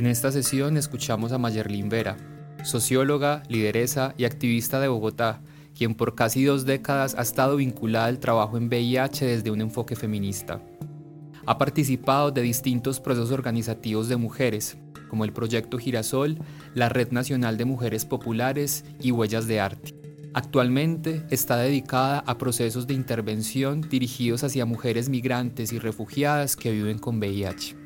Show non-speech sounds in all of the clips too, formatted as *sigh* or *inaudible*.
En esta sesión escuchamos a Mayerlin Vera, socióloga, lideresa y activista de Bogotá, quien por casi dos décadas ha estado vinculada al trabajo en VIH desde un enfoque feminista. Ha participado de distintos procesos organizativos de mujeres, como el Proyecto Girasol, la Red Nacional de Mujeres Populares y Huellas de Arte. Actualmente está dedicada a procesos de intervención dirigidos hacia mujeres migrantes y refugiadas que viven con VIH.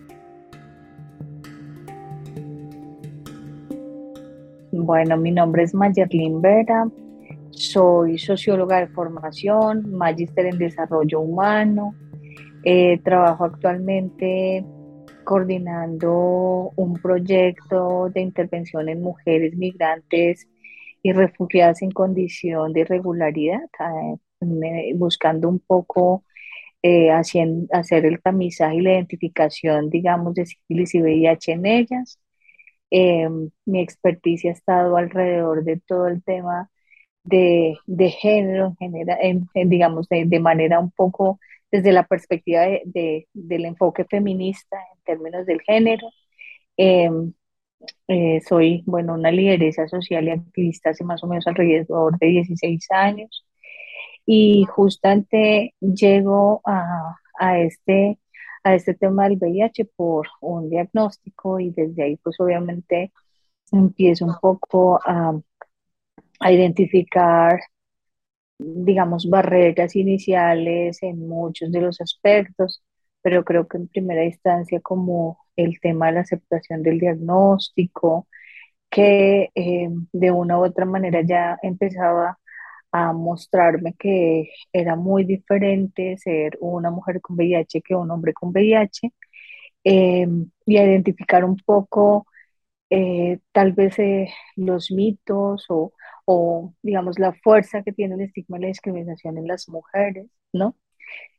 Bueno, mi nombre es Mayerlin Vera, soy socióloga de formación, magíster en desarrollo humano, eh, trabajo actualmente coordinando un proyecto de intervención en mujeres migrantes y refugiadas en condición de irregularidad, eh, buscando un poco eh, hacer el tamizaje y la identificación, digamos, de sífilis y VIH en ellas. Mi experticia ha estado alrededor de todo el tema de, género, en digamos, de manera un poco desde la perspectiva de, del enfoque feminista en términos del género. Em, eh, soy, bueno, una lideresa social y activista hace más o menos alrededor de 16 años y justamente llego a, a, este, a este tema del VIH por un diagnóstico y desde ahí pues obviamente empiezo un poco a, a identificar digamos, barreras iniciales en muchos de los aspectos, pero creo que en primera instancia como el tema de la aceptación del diagnóstico, que eh, de una u otra manera ya empezaba a mostrarme que era muy diferente ser una mujer con VIH que un hombre con VIH, eh, y a identificar un poco eh, tal vez los mitos o o digamos la fuerza que tiene el estigma y la discriminación en las mujeres, ¿no?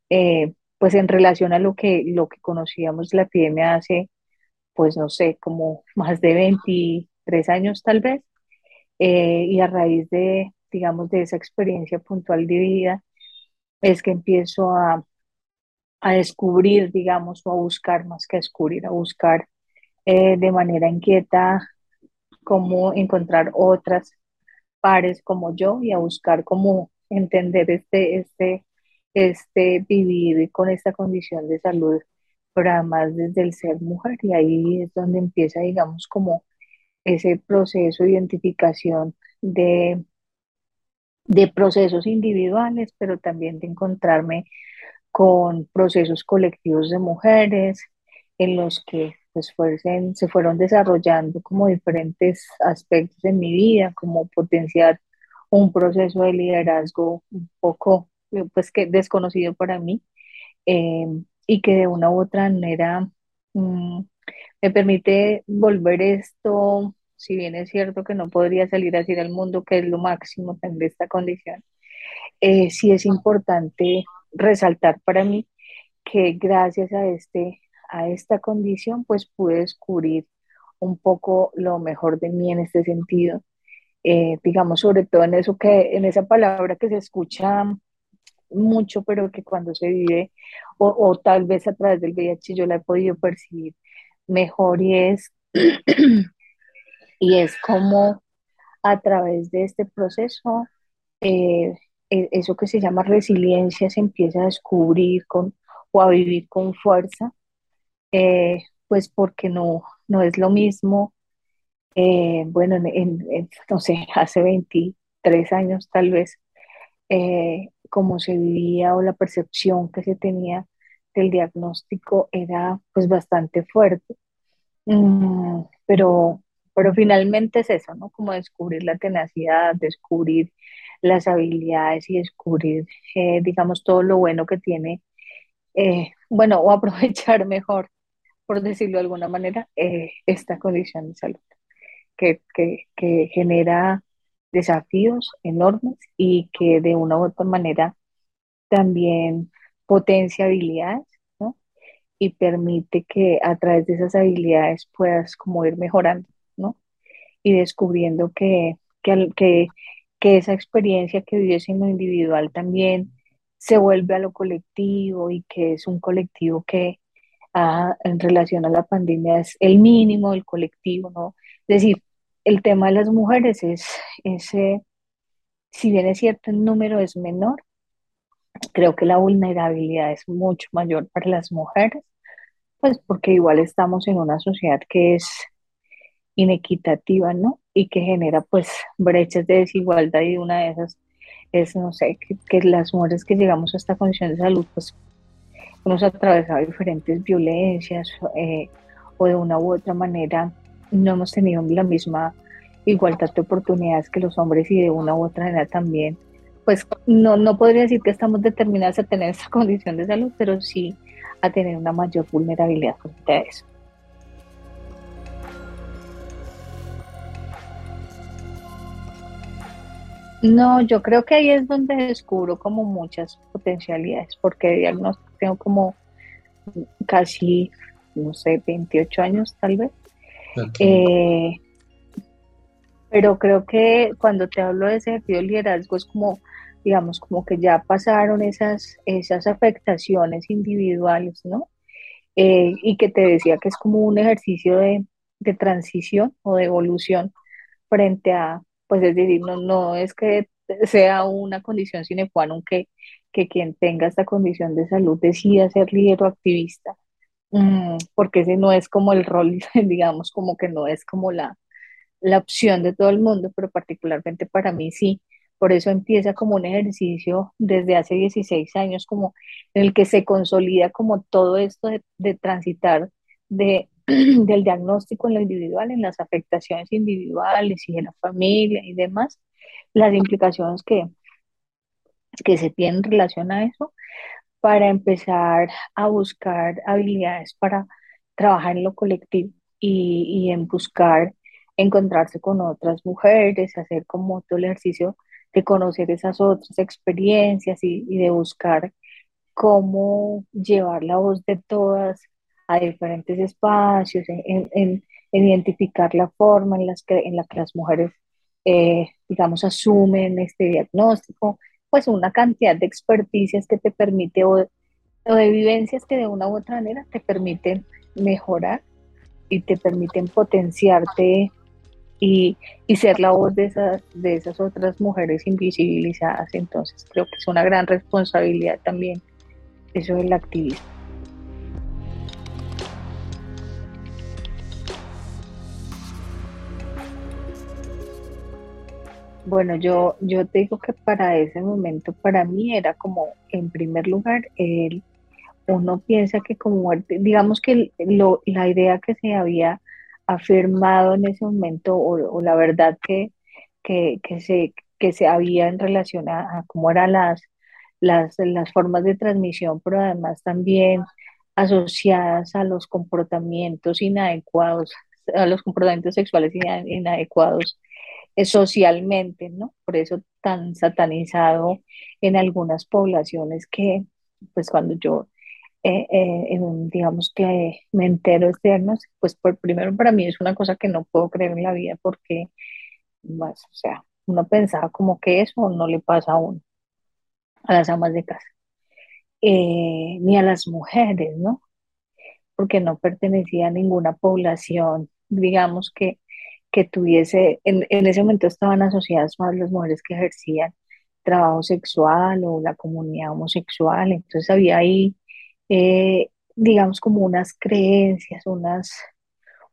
Eh, pues en relación a lo que, lo que conocíamos la epidemia hace, pues no sé, como más de 23 años tal vez, eh, y a raíz de, digamos, de esa experiencia puntual de vida, es que empiezo a, a descubrir, digamos, o a buscar más que a descubrir, a buscar eh, de manera inquieta cómo encontrar otras pares como yo y a buscar cómo entender este, este, este vivir con esta condición de salud, pero además desde el ser mujer. Y ahí es donde empieza, digamos, como ese proceso de identificación de, de procesos individuales, pero también de encontrarme con procesos colectivos de mujeres en los que pues se fueron desarrollando como diferentes aspectos en mi vida, como potenciar un proceso de liderazgo un poco, pues que desconocido para mí, em, y que de una u otra manera mm, me permite volver esto, si bien es cierto que no podría salir así del mundo, que es lo máximo de esta condición, eh, sí es importante resaltar para mí que gracias a este a esta condición, pues pude descubrir un poco lo mejor de mí en este sentido. Eh, digamos, sobre todo en eso que, en esa palabra que se escucha mucho, pero que cuando se vive, o, tal vez a través del VIH yo la he podido percibir mejor y es, *clears throat* y es como a través de este proceso, eh, e, eso que se llama resiliencia se empieza a descubrir con, o a vivir con fuerza eh, pues porque no, no es lo mismo, eh, bueno, en, no sé, *laughs* hace 23 años tal vez, como se vivía o la percepción que se tenía del diagnóstico era pues bastante fuerte. Mm, pero, pero finalmente es eso, ¿no? Como descubrir la tenacidad, descubrir las habilidades y descubrir, digamos, todo lo bueno que tiene, bueno, o *laughs* aprovechar mejor por decirlo de alguna manera, eh, esta condición de salud. que, que genera desafíos enormes y que de una u otra manera también potencia habilidades, ¿no? Y permite que a través de esas habilidades puedas como ir mejorando. Y descubriendo que, que, que, que esa experiencia que vives en lo individual también se vuelve a lo colectivo y que es un colectivo que ah, en relación a la pandemia es el mínimo del colectivo, ¿no? Es decir, el tema de las mujeres es, ese, si bien es cierto, el número es menor, creo que la vulnerabilidad es mucho mayor para las mujeres, pues porque igual estamos en una sociedad que es inequitativa, ¿no? Y que genera pues brechas de desigualdad y una de esas es, no sé, que, las mujeres que llegamos a esta condición de salud pues hemos atravesado diferentes violencias eh, o de una u otra manera no hemos tenido la misma igualdad de oportunidades que los hombres y de una u otra manera también pues no, no podría decir que estamos determinadas a tener esa *laughs* condición de salud, pero sí a tener una mayor vulnerabilidad frente a eso. No, yo creo que ahí es donde descubro como muchas potencialidades, porque tengo como casi, no sé, 28 años tal vez. Eh, pero creo que cuando te hablo de ese ejercicio de liderazgo es como digamos, como que ya pasaron esas, esas afectaciones individuales, ¿no? Eh, y que te decía que es como un ejercicio de, de, transición o de evolución frente a, pues es decir, no, no es que sea una condición sine qua non que, quien tenga esta condición de salud decida ser líder o activista, mm, porque ese no es como el rol, *laughs* digamos, como que no es como la, la opción de todo el mundo, pero particularmente para mí sí. Por eso empieza como un ejercicio desde hace 16 años, como en el que se consolida como todo esto de, transitar de, *clears throat* del diagnóstico en lo individual, en las afectaciones individuales y en la familia y demás, las implicaciones que, que se tienen en relación a eso, para empezar a buscar habilidades para trabajar en lo colectivo y, y en buscar encontrarse con otras mujeres, hacer como todo el ejercicio de conocer esas otras experiencias y, de buscar cómo llevar la voz de todas a diferentes espacios, en, identificar la forma en, las que, en la que las mujeres, eh, digamos, asumen este diagnóstico, pues una cantidad de experticias que te permite o, o de vivencias que de una u otra manera te permiten mejorar y te permiten potenciarte y, ser la voz de esas, de esas otras mujeres invisibilizadas. Entonces creo que es una gran responsabilidad también eso del activismo. Bueno, yo, yo te digo que para ese momento, para mí era como, en primer lugar, el, uno piensa que como, digamos que lo, la idea que se había afirmado en ese momento o, la verdad que, que, se, que se había en relación a, cómo eran las, las, las formas de transmisión, pero además también asociadas a los comportamientos inadecuados, a los comportamientos sexuales inadecuados socialmente, ¿no? Por eso tan satanizado en algunas poblaciones que, pues cuando yo eh, eh, digamos que me entero diagnóstico, pues por primero para mí es una cosa que no puedo creer en la vida porque, más, o sea, uno pensaba como que eso no le pasa a uno, a las amas de casa, eh, ni a las mujeres, ¿no? Porque no pertenecía a ninguna población, digamos que, que tuviese, en, en ese momento estaban asociadas más las mujeres que ejercían trabajo sexual o la comunidad homosexual, entonces había ahí eh, digamos, como unas creencias, unas,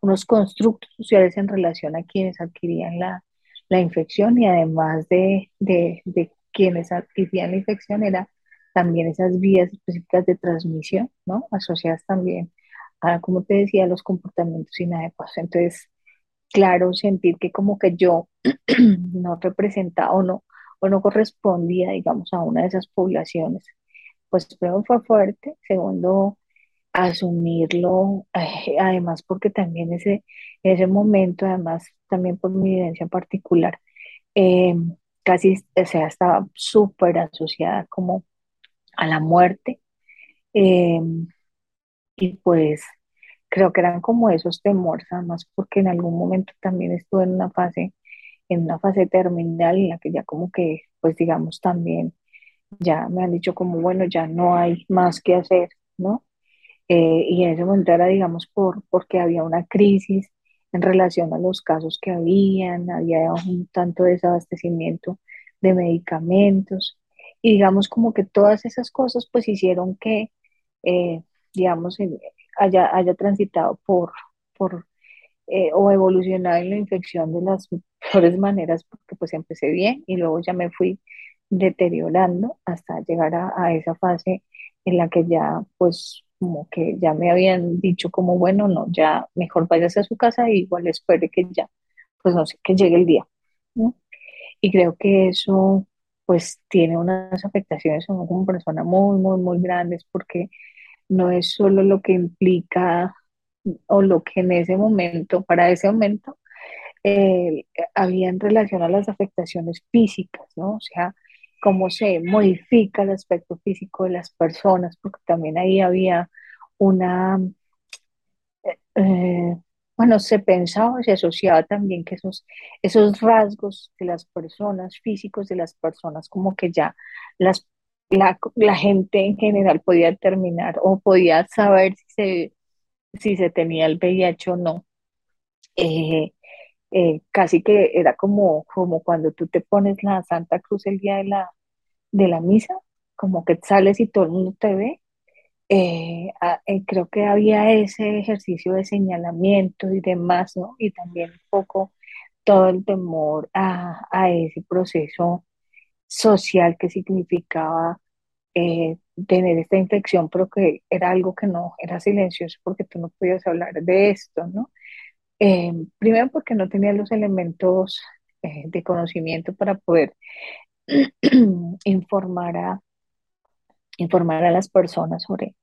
unos constructos sociales en relación a quienes adquirían la, la infección y además de, de, de, quienes adquirían la infección era también esas vías específicas de transmisión, ¿no? Asociadas también a, como te decía, los comportamientos inadecuados. Entonces, claro, sentir que como que yo *clears throat* no representaba o no, o no correspondía, digamos, a una de esas poblaciones pues primero fue fuerte, segundo, asumirlo, eh, además porque también ese, ese momento, además también por mi vivencia particular, eh, casi, o sea, estaba súper asociada como a la muerte. eh, y pues creo que eran como esos temores, además porque en algún momento también estuve en una fase, en una fase terminal en la que ya como que, pues digamos también, ya me han dicho como, bueno, ya no hay más que hacer, ¿no? Eh, y en ese momento era, digamos, por, porque había una crisis en relación a los casos que habían, había un tanto desabastecimiento de medicamentos, y digamos como que todas esas cosas pues hicieron que, eh, digamos, en- haya, haya transitado por, por eh, o evolucionado en la infección de las peores maneras, porque pues empecé bien y luego ya me fui deteriorando hasta llegar a, esa fase en la que ya pues como que ya me habían dicho como bueno, no, ya mejor váyase a su casa y igual espere que ya, pues no sé, que llegue el día. Y creo que eso pues tiene unas afectaciones como persona muy, muy, muy grandes porque no es solo lo que implica o lo que en ese momento, para ese momento, eh, había en relación a las afectaciones físicas, ¿no? O sea, cómo se modifica el aspecto físico de las personas, porque también ahí había una, eh, bueno, se pensaba, se asociaba también que esos, esos rasgos de las personas, físicos de las personas, como que ya las, la, la gente en general podía determinar o podía saber si se, si se tenía el VIH o no. Eh, eh, casi que era como, como cuando tú te pones la Santa Cruz el día de la, de la misa, como que sales y todo el mundo te ve. Eh, creo que había ese ejercicio de señalamiento y demás, ¿no? Y también un poco todo el temor a, a ese proceso social que significaba eh, tener esta infección, pero que era algo que no era silencioso porque tú no podías hablar de esto, ¿no? Eh, primero porque no tenía los elementos eh, de conocimiento para poder *clears throat* informar a, informar a las personas sobre,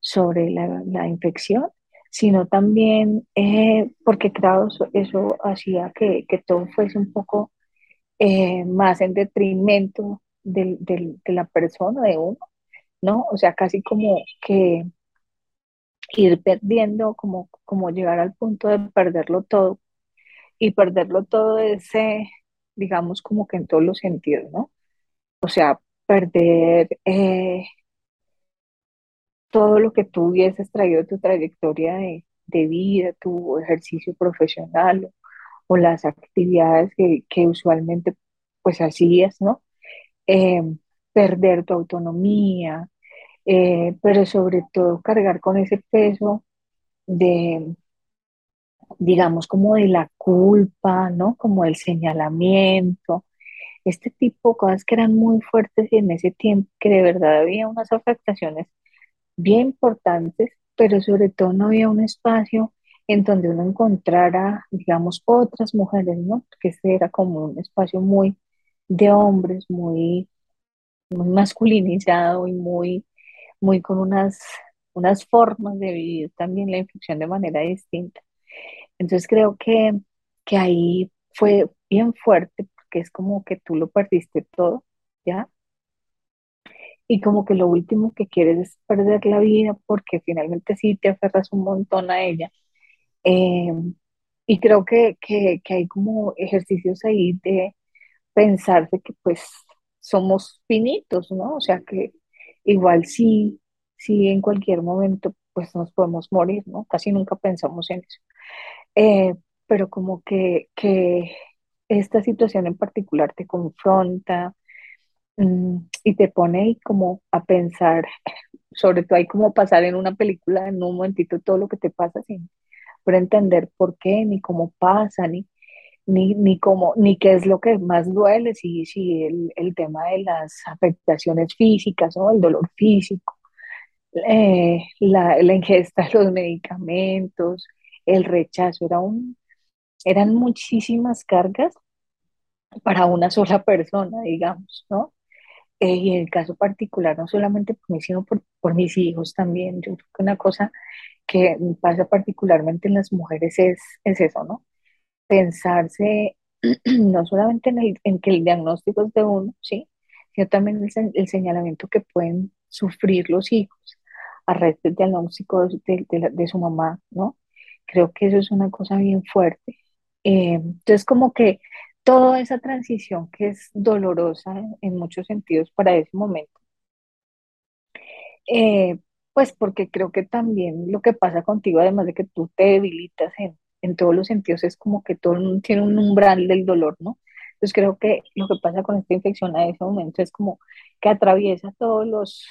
sobre la, infección, sino también eh, porque, claro, eso, hacía que, que todo fuese un poco más en detrimento del, del- de la persona, de uno, ¿no? O sea, casi como que ir perdiendo, como, como llegar al punto de perderlo todo y perderlo todo ese, digamos, como que en todos los sentidos, ¿no? O sea, perder eh, todo lo que tú hubieses traído de tu trayectoria de, de vida, tu ejercicio profesional o, o las actividades que, que usualmente pues hacías, ¿no? Eh, perder tu autonomía, eh, pero sobre todo cargar con ese peso de, digamos, como de la culpa, ¿no? Como del señalamiento, este tipo de cosas que eran muy fuertes y en ese tiempo que de verdad había unas afectaciones bien importantes, pero sobre todo no había un espacio en donde uno encontrara, digamos, otras mujeres, ¿no? Porque este era como un espacio muy de hombres, muy, muy masculinizado y muy, muy con unas, unas formas de vivir también la infección de manera distinta. Entonces creo que, que ahí fue bien fuerte porque es como que tú lo perdiste todo, ¿ya? Y como que lo último que quieres es perder la vida porque finalmente sí te aferras un montón a ella. Eh, y creo que, que, que hay como ejercicios ahí de pensarse que pues somos finitos, ¿no? O sea que igual sí, sí en cualquier momento pues nos podemos morir, ¿no? Casi nunca pensamos en eso. Eh, pero como que, que esta situación en particular te confronta mm, y te pone ahí como a pensar, sobre todo hay como pasar en una película en un momentito todo lo que te pasa sin entender por qué, ni cómo pasa, ni, ni, ni cómo, ni qué es lo que más duele, si, si el, el tema de las afectaciones físicas, ¿no? El dolor físico, eh, la, la ingesta de los medicamentos, el rechazo, era un, eran muchísimas cargas para una sola persona, digamos, ¿no? eh, y en el caso particular, no solamente por mí, sino por, por mis hijos también. Yo creo que una cosa que pasa particularmente en las mujeres es, es eso, ¿no? Pensarse *clears throat* no solamente en, el, en, que el diagnóstico es de uno, ¿sí? sino también el, el señalamiento que pueden sufrir los hijos a raíz del diagnóstico de, de, su mamá, ¿no? Creo que eso es una cosa bien fuerte. Eh, entonces, como que toda esa transición que es dolorosa en, en muchos sentidos para ese momento, eh, pues porque creo que también lo que pasa contigo, además de que tú te debilitas en, en todos los sentidos, es como que todo tiene un umbral del dolor, ¿no? Entonces creo que lo que pasa con esta infección a ese momento es como que atraviesa todos los,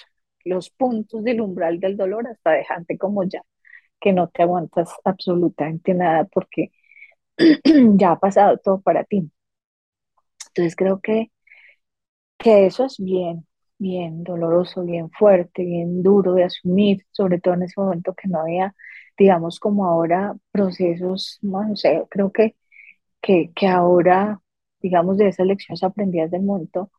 los puntos del umbral del dolor hasta dejarte como ya, que no te aguantas absolutamente nada porque *clears throat* ya ha pasado todo para ti. Entonces creo que, que eso es bien, bien doloroso, bien fuerte, bien duro de asumir, sobre todo en ese momento que no había, digamos, como ahora procesos, no sé, creo que, que, que ahora, digamos, de esas lecciones aprendidas del momento,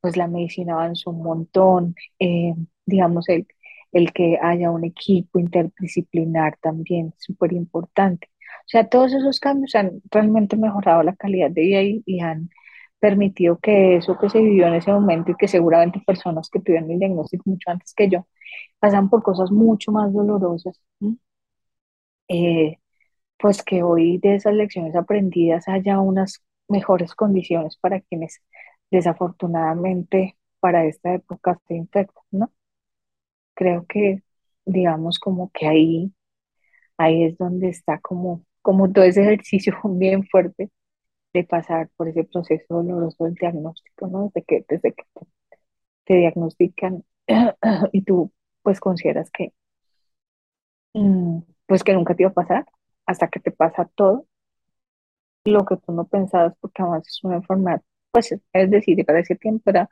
pues la medicina avanzó un montón, eh, digamos, el, el que haya un equipo interdisciplinar también, súper importante. O sea, todos esos cambios han realmente mejorado la calidad de vida y han permitido que eso que se vivió en ese momento y que seguramente personas que tuvieron el diagnóstico mucho antes que yo pasan por cosas mucho más dolorosas, eh, pues que hoy de esas lecciones aprendidas haya unas mejores condiciones para quienes desafortunadamente para esta época se infectan, ¿no? Creo que, digamos, como que ahí, ahí es donde está como, como todo ese ejercicio *laughs* bien fuerte de pasar por ese proceso doloroso del diagnóstico, ¿no? Desde que, desde que te, diagnostican *clears throat* y tú pues consideras que mm, pues que nunca te iba a pasar hasta que te pasa todo lo que tú no pensabas porque además es una enfermedad, pues es decir, para ese tiempo era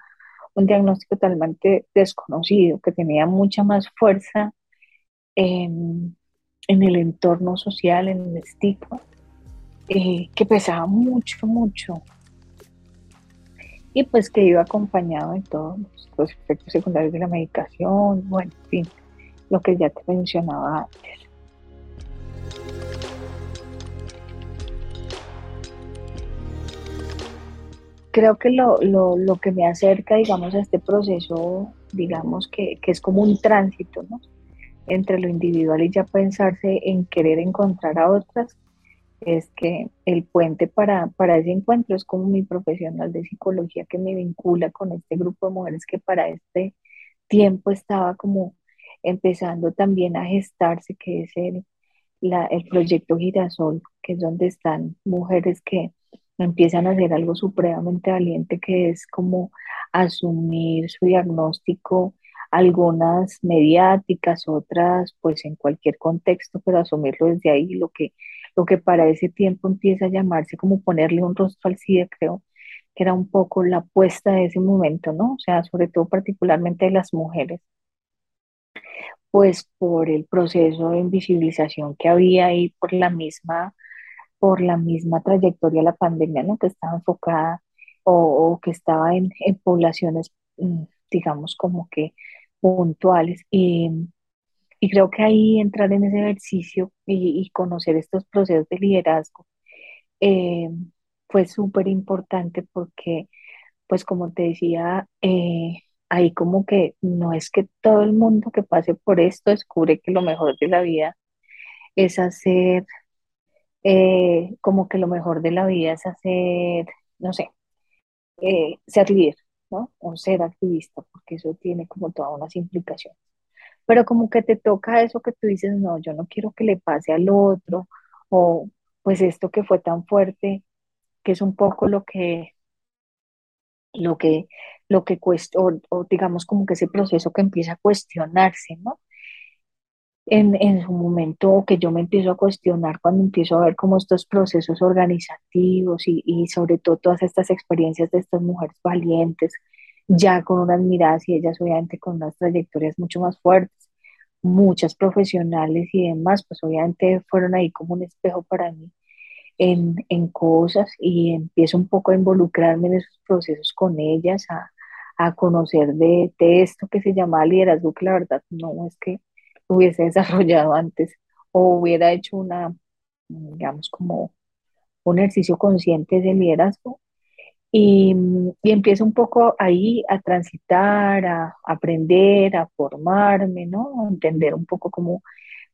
un diagnóstico totalmente desconocido, que tenía mucha más fuerza en, el entorno social, en el estigma, eh, que pesaba mucho, mucho. Y pues que iba acompañado de todos los efectos secundarios de la medicación, bueno, en fin, lo que ya te mencionaba antes. Creo que lo, lo, lo que me acerca, digamos, a este proceso, digamos, que, que es como un tránsito, ¿no? Entre lo individual y ya pensarse en querer encontrar a otras, es que el puente para, para ese encuentro es como mi profesional de psicología que me vincula con este grupo de mujeres que para este tiempo estaba como empezando también a gestarse, que es el, la, el proyecto Girasol, que es donde están mujeres que empiezan a hacer algo supremamente valiente, que es como asumir su diagnóstico, algunas mediáticas, otras pues en cualquier contexto, pero asumirlo desde ahí, lo que lo que para ese tiempo empieza a llamarse como ponerle un rostro al SIDA, creo que era un poco la apuesta de ese momento, ¿no? O sea, sobre todo particularmente de las mujeres, pues por el proceso de invisibilización que había ahí por la misma, por la misma trayectoria de la pandemia, ¿no? Que estaba enfocada o, que estaba en, en poblaciones, mm, digamos, como que puntuales. Y, y creo que ahí entrar en ese ejercicio y, conocer estos procesos de liderazgo eh, fue súper importante porque, pues como te decía, eh, ahí como que no es que todo el mundo que pase por esto descubre que lo mejor de la vida es hacer, eh, como que lo mejor de la vida es hacer, no sé, ser líder, ¿no? O ser activista, porque eso tiene como todas unas implicaciones pero como que te toca eso que tú dices, no, yo no quiero que le pase al otro, o pues esto que fue tan fuerte, que es un poco lo que, lo que, lo que cuesta, o, digamos como que ese proceso que empieza a cuestionarse, ¿no? En, en su momento que yo me empiezo a cuestionar cuando empiezo a ver como estos procesos organizativos y, y sobre todo todas estas experiencias de estas mujeres valientes ya con unas miradas y ellas obviamente con unas trayectorias mucho más fuertes, muchas profesionales y demás, pues obviamente fueron ahí como un espejo para mí en, cosas y empiezo un poco a involucrarme en esos procesos con ellas, a, a conocer de, de esto que se llama liderazgo, que la verdad no es que hubiese *laughs* desarrollado antes o hubiera hecho una, digamos, como un ejercicio consciente de liderazgo. Y, y empiezo un poco ahí a transitar, a, aprender, a formarme, ¿no? A entender un poco cómo,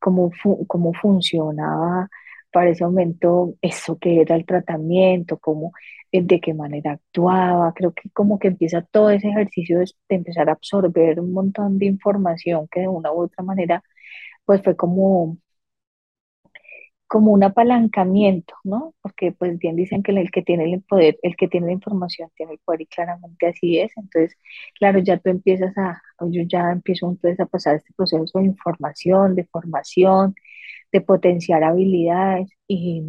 cómo, cómo funcionaba para ese momento eso que era el tratamiento, cómo, eh, de qué manera actuaba. Creo que como que empieza todo ese ejercicio de, de empezar a absorber un montón de información que de una u otra manera pues fue como como un apalancamiento, ¿no? Porque pues bien dicen que el que tiene el poder, el que tiene la información tiene el poder y claramente así es. Entonces, claro, ya tú empiezas a, yo ya empiezo entonces a pasar este proceso de información, de formación, de potenciar habilidades y,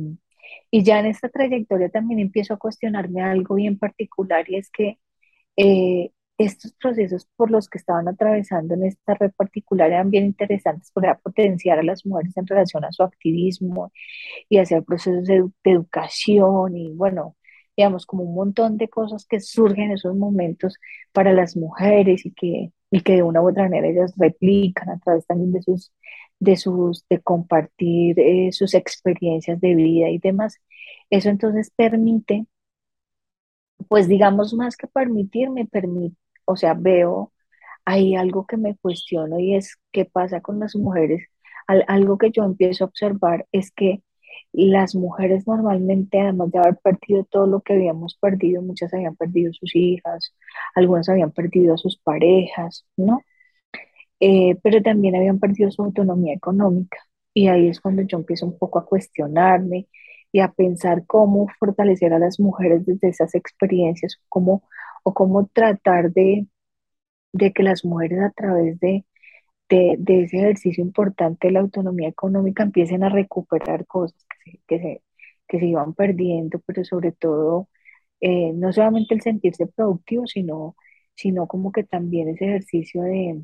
y ya en esta trayectoria también empiezo a cuestionarme algo bien particular y es que eh, estos procesos por los que estaban atravesando en esta red particular eran bien interesantes para potenciar a las mujeres en relación a su activismo y hacer procesos de, educación y bueno, digamos, como un montón de cosas que surgen en esos momentos para las mujeres y que, y que de una u otra manera ellas replican a través también de sus, de sus, de compartir eh, sus experiencias de vida y demás. Eso entonces permite pues digamos más que permitirme, permite o sea, veo ahí algo que me cuestiono y es qué pasa con las mujeres. algo que yo empiezo a observar es que las mujeres normalmente, además de haber perdido todo lo que habíamos perdido, muchas habían perdido sus hijas, algunas habían perdido a sus parejas, ¿no? Eh, pero también habían perdido su autonomía económica. Y ahí es cuando yo empiezo un poco a cuestionarme y a pensar cómo fortalecer a las mujeres desde esas experiencias, cómo o cómo tratar de, que las mujeres a través de, de, ese ejercicio importante de la autonomía económica empiecen a recuperar cosas que se, que se, iban perdiendo, pero sobre todo eh, no solamente el sentirse productivo, sino, sino como que también ese ejercicio de,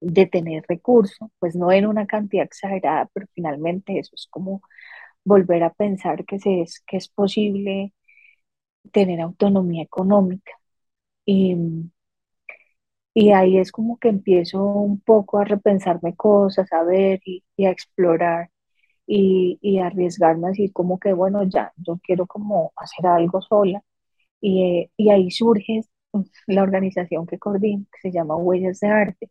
de tener recursos, pues no en una cantidad exagerada, pero finalmente eso es como volver a pensar que, se es, que es posible tener autonomía económica. Y, y ahí es como que empiezo un poco a repensarme cosas, a ver y, a explorar y, y arriesgarme así como que, bueno, ya, yo quiero como hacer algo sola. Y, y ahí surge la organización que coordino, que se llama Huellas de Arte.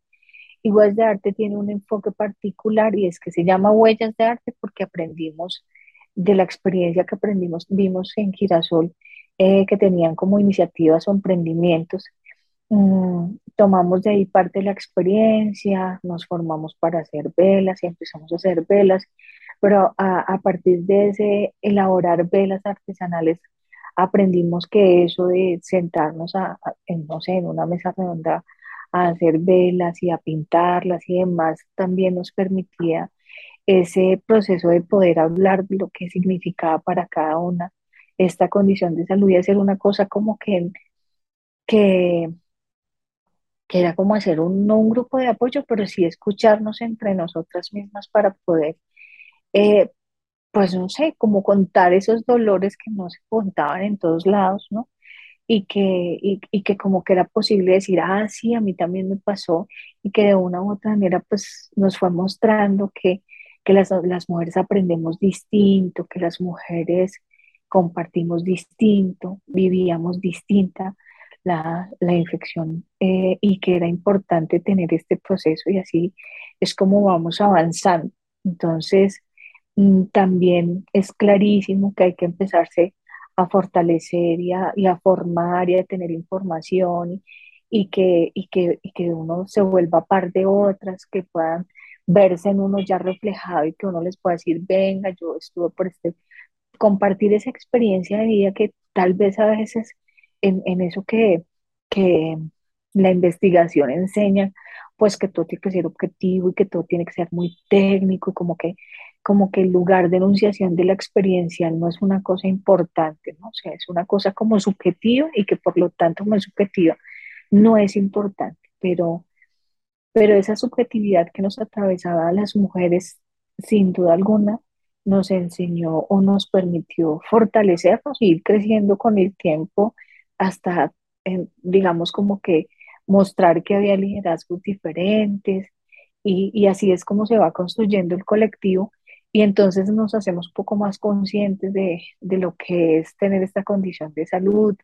Y Huellas de Arte tiene un enfoque particular y es que se llama Huellas de Arte porque aprendimos de la experiencia que aprendimos, vimos en Girasol eh, que tenían como iniciativas o emprendimientos. Mm, tomamos de ahí parte de la experiencia, nos formamos para hacer velas y empezamos a hacer velas, pero a, partir de ese elaborar velas artesanales, aprendimos que eso de sentarnos a, en, no sé, en una mesa redonda a hacer velas y a pintarlas y demás, también nos permitía ese proceso de poder hablar de lo que significaba para cada una esta condición de salud y hacer una cosa como que, que, que era como hacer un, no un grupo de apoyo, pero sí escucharnos entre nosotras mismas para poder, eh, pues no sé, como contar esos dolores que no se contaban en todos lados, ¿no? Y que, y, y que como que era posible decir, ah, sí, a mí también me pasó, y que de una u otra manera pues nos fue mostrando que, que las, las mujeres aprendemos distinto, que las mujeres compartimos distinto, vivíamos distinta la, infección eh, y que era importante tener este proceso y así es como vamos avanzando. Entonces, mm, también es clarísimo que hay que empezarse a fortalecer y a, formar y a tener información y, que, y, que, y que uno se vuelva par de otras que puedan verse en uno ya reflejado y que uno les pueda decir, venga, yo estuve por este compartir esa experiencia de vida que tal vez a veces en, en eso que, que la investigación enseña, pues que todo tiene que ser objetivo y que todo tiene que ser muy técnico, como que, como que el lugar de enunciación de la experiencia no es una cosa importante, ¿no? O sea, es una cosa como subjetiva y que por lo tanto como es subjetiva no es importante, pero, pero esa subjetividad que nos atravesaba a las mujeres, sin duda alguna, nos enseñó o nos permitió fortalecernos y ir creciendo con el tiempo hasta digamos como que mostrar que había liderazgos diferentes y, y así es como se va construyendo el colectivo y entonces nos hacemos un poco más conscientes de, de, lo que es tener esta condición de salud,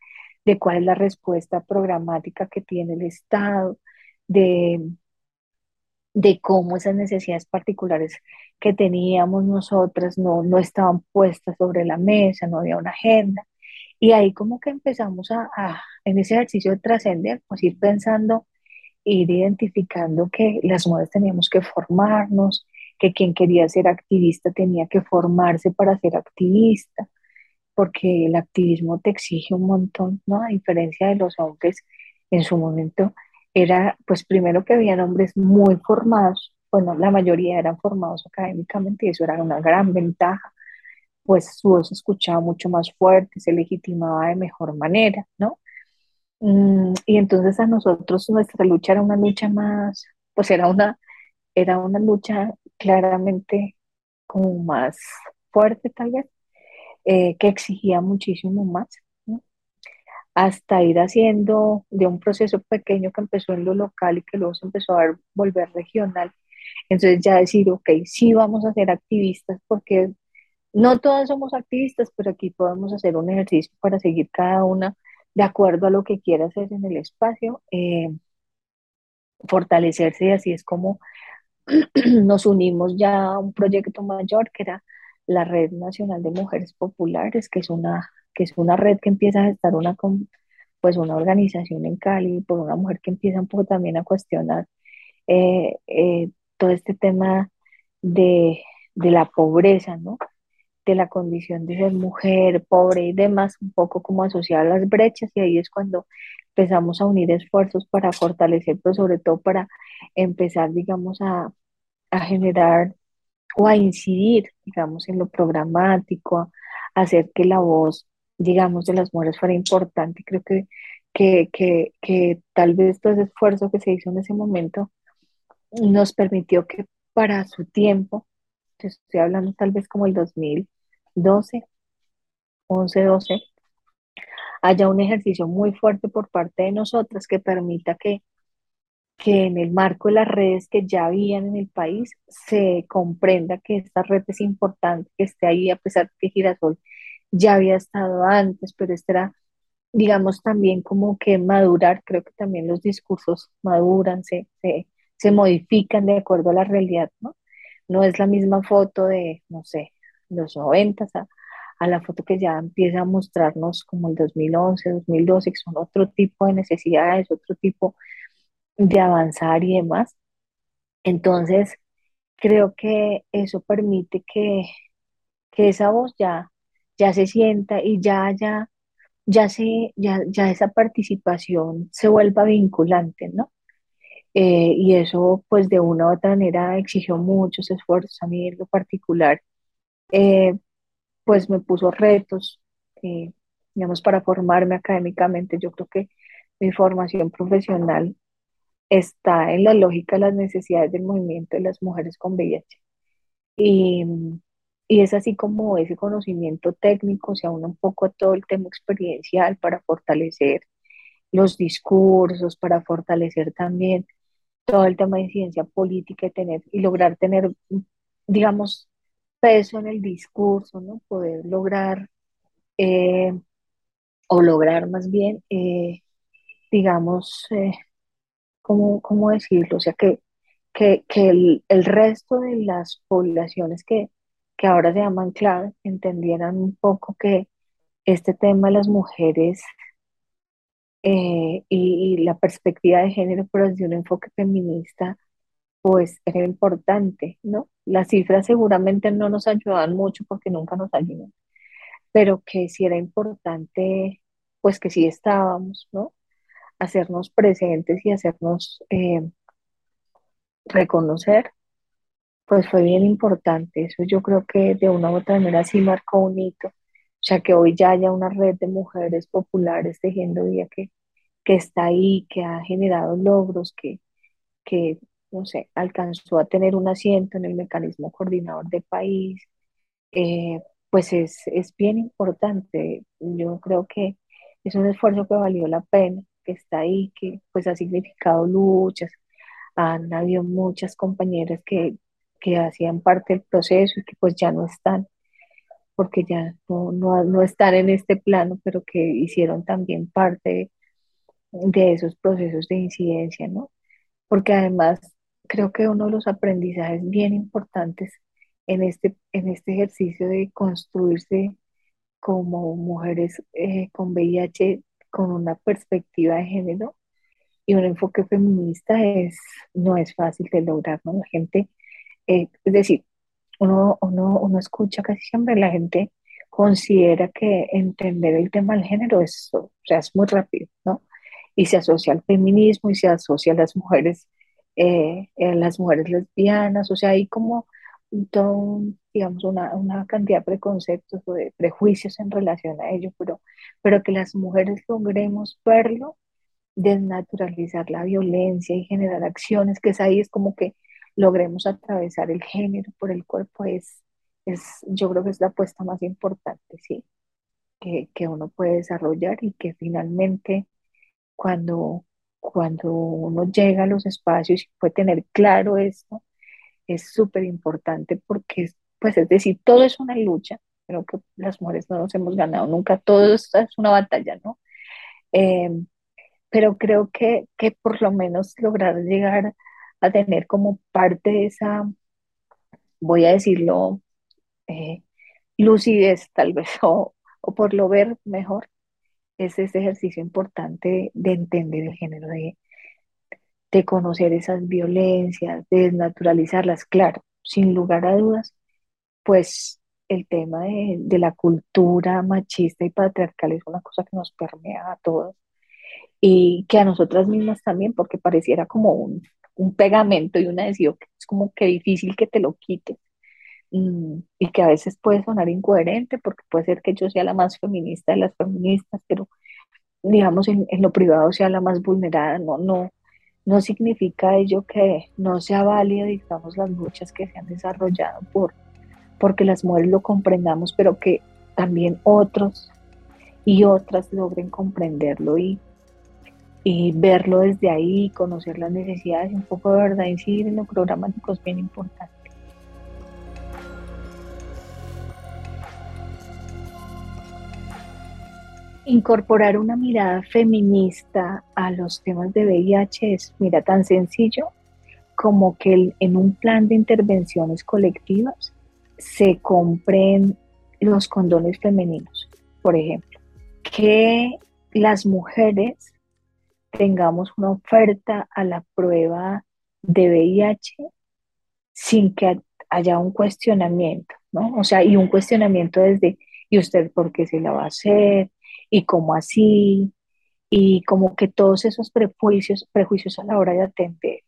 de cuál es la respuesta programática que tiene el Estado, de, de cómo esas necesidades particulares que teníamos nosotras no, no estaban puestas sobre la mesa, no había una agenda. Y ahí como que empezamos a, en ese ejercicio de trascender, pues ir pensando, ir identificando que las mujeres teníamos que formarnos, que quien quería ser activista tenía que formarse para ser activista, porque el activismo te exige un montón, ¿no? A diferencia de los hombres en su momento, era pues primero que habían hombres muy formados, bueno, la mayoría eran formados académicamente y eso era una gran ventaja, pues su voz se escuchaba mucho más fuerte, se legitimaba de mejor manera, ¿no? Mm, y entonces a nosotros nuestra lucha era una lucha más, pues era una, era una lucha claramente como más fuerte tal vez, eh, que exigía muchísimo más hasta ir haciendo de un proceso pequeño que empezó en lo local y que luego se empezó a volver regional. Entonces ya decir, ok, sí vamos a ser activistas porque no todas somos activistas, pero aquí podemos hacer un ejercicio para seguir cada una de acuerdo a lo que quiera hacer en el espacio, eh, fortalecerse y así es como *clears throat* nos unimos ya a un proyecto mayor que era la Red Nacional de Mujeres Populares, que es una que es una red que empieza a estar una, pues una organización en Cali, por una mujer que empieza un poco también a cuestionar eh, eh, todo este tema de, de, la pobreza, ¿no? De la condición de ser mujer, pobre y demás, un poco como asociar las brechas y ahí es cuando empezamos a unir esfuerzos para fortalecer, pero sobre todo para empezar, digamos, a, a generar o a incidir, digamos, en lo programático, a hacer que la voz digamos, de las mujeres fuera importante. Creo que, que, que, que tal vez todo ese esfuerzo que se hizo en ese momento nos permitió que para su tiempo, estoy hablando tal vez como el 2012, 11, 12, haya un ejercicio muy fuerte por parte de nosotras que permita que, que en el marco de las redes que ya habían en el país se comprenda que esta red es importante, que esté ahí a pesar de que Girasol ya había estado antes, pero este era, digamos, también como que madurar, creo que también los discursos maduran, se, se, modifican de acuerdo a la realidad, ¿no? No es la misma foto de, no sé, los noventas a, a la foto que ya empieza a mostrarnos como el 2011, 2012, que son otro tipo de necesidades, otro tipo de avanzar y demás. Entonces, creo que eso permite que, que esa voz ya ya se sienta y ya, ya, ya, se, ya, ya esa participación se vuelva vinculante, ¿no? Eh, y eso, pues, de una u otra manera exigió muchos esfuerzos a mí en lo particular. Eh, pues me puso retos, eh, digamos, para formarme académicamente. Yo creo que mi formación profesional está en la lógica de las necesidades del movimiento de las mujeres con VIH. Y, y es así como ese conocimiento técnico se aúna un poco a todo el tema experiencial para fortalecer los discursos, para fortalecer también todo el tema de ciencia política y, tener, y lograr tener, digamos, peso en el discurso, ¿no? Poder lograr, eh, o lograr más bien, eh, digamos, eh, ¿cómo, ¿cómo, decirlo? O sea, que, que, que el, el resto de las poblaciones que que ahora se llaman clave, entendieran un poco que este tema de las mujeres y, la perspectiva de género, pero desde un enfoque feminista, pues era importante, ¿no? Las cifras seguramente no nos ayudan mucho porque nunca nos ayudan, pero que sí era importante, pues que sí estábamos, ¿no? Hacernos presentes y hacernos eh, reconocer pues fue bien importante. Eso yo creo que de una u otra manera sí marcó un hito. O sea, que hoy ya haya una red de mujeres populares tejiendo vida que, que está ahí, que ha generado logros, que, que, no sé, alcanzó a tener un asiento en el mecanismo coordinador del país, eh, pues es, es bien importante. Yo creo que es un esfuerzo que valió la pena, que está ahí, que pues ha significado luchas. Han habido muchas compañeras que, que hacían parte del proceso y que pues ya no están, porque ya no, no, no están en este plano, pero que hicieron también parte de, esos procesos de incidencia, ¿no? Porque además creo que uno de los aprendizajes bien importantes en este, en este ejercicio de construirse como mujeres eh, con VIH con una perspectiva de género y un enfoque feminista es, no es fácil de lograr, ¿no? La gente, eh, es decir, uno, uno, uno escucha casi siempre, la gente considera que entender el tema del género es, o sea, es muy rápido, ¿no? Y se asocia al feminismo y se asocia a las mujeres, eh, a las mujeres lesbianas, o sea, hay como todo, digamos, una, una, cantidad de preconceptos o de prejuicios en relación a ello, pero, pero que las mujeres logremos verlo, desnaturalizar la violencia y generar acciones, que es ahí, es como que logremos atravesar el género por el cuerpo, es, es yo creo que es la apuesta más importante, ¿sí? Que, que uno puede desarrollar y que finalmente cuando, cuando uno llega a los espacios y puede tener claro esto, es súper importante porque, pues es decir, todo es una lucha, creo que las mujeres no nos hemos ganado nunca, todo es una batalla, ¿no? Eh, pero creo que, que por lo menos lograr llegar a tener como parte de esa, voy a decirlo, eh, lucidez tal vez, *laughs* o, o por lo ver mejor, es ese ejercicio importante de entender el género, de, de conocer esas violencias, de desnaturalizarlas, claro, sin lugar a dudas, pues el tema de, la cultura machista y patriarcal es una cosa que nos permea a todos y que a nosotras mismas también, porque pareciera como un, pegamento y un adhesivo que es como que difícil que te lo quites y que a veces puede sonar incoherente porque puede ser que yo sea la más feminista de las feministas, pero digamos en, en lo privado sea la más vulnerada, no, no, no significa ello que no sea válida, digamos, las luchas que se han desarrollado por, porque las mujeres lo comprendamos, pero que también otros y otras logren comprenderlo y, y verlo desde ahí, conocer las necesidades, un poco de verdad incidir en lo programático es bien importante. Incorporar una mirada feminista a los temas de VIH es, mira, tan sencillo como que en un plan de intervenciones colectivas se compren los condones femeninos, por ejemplo, que las mujeres tengamos una oferta a la prueba de VIH sin que haya un cuestionamiento, ¿no? O sea, y un cuestionamiento desde, ¿y usted por qué se la va a hacer? Y cómo así, y como que todos esos prejuicios, prejuicios a la hora de atender,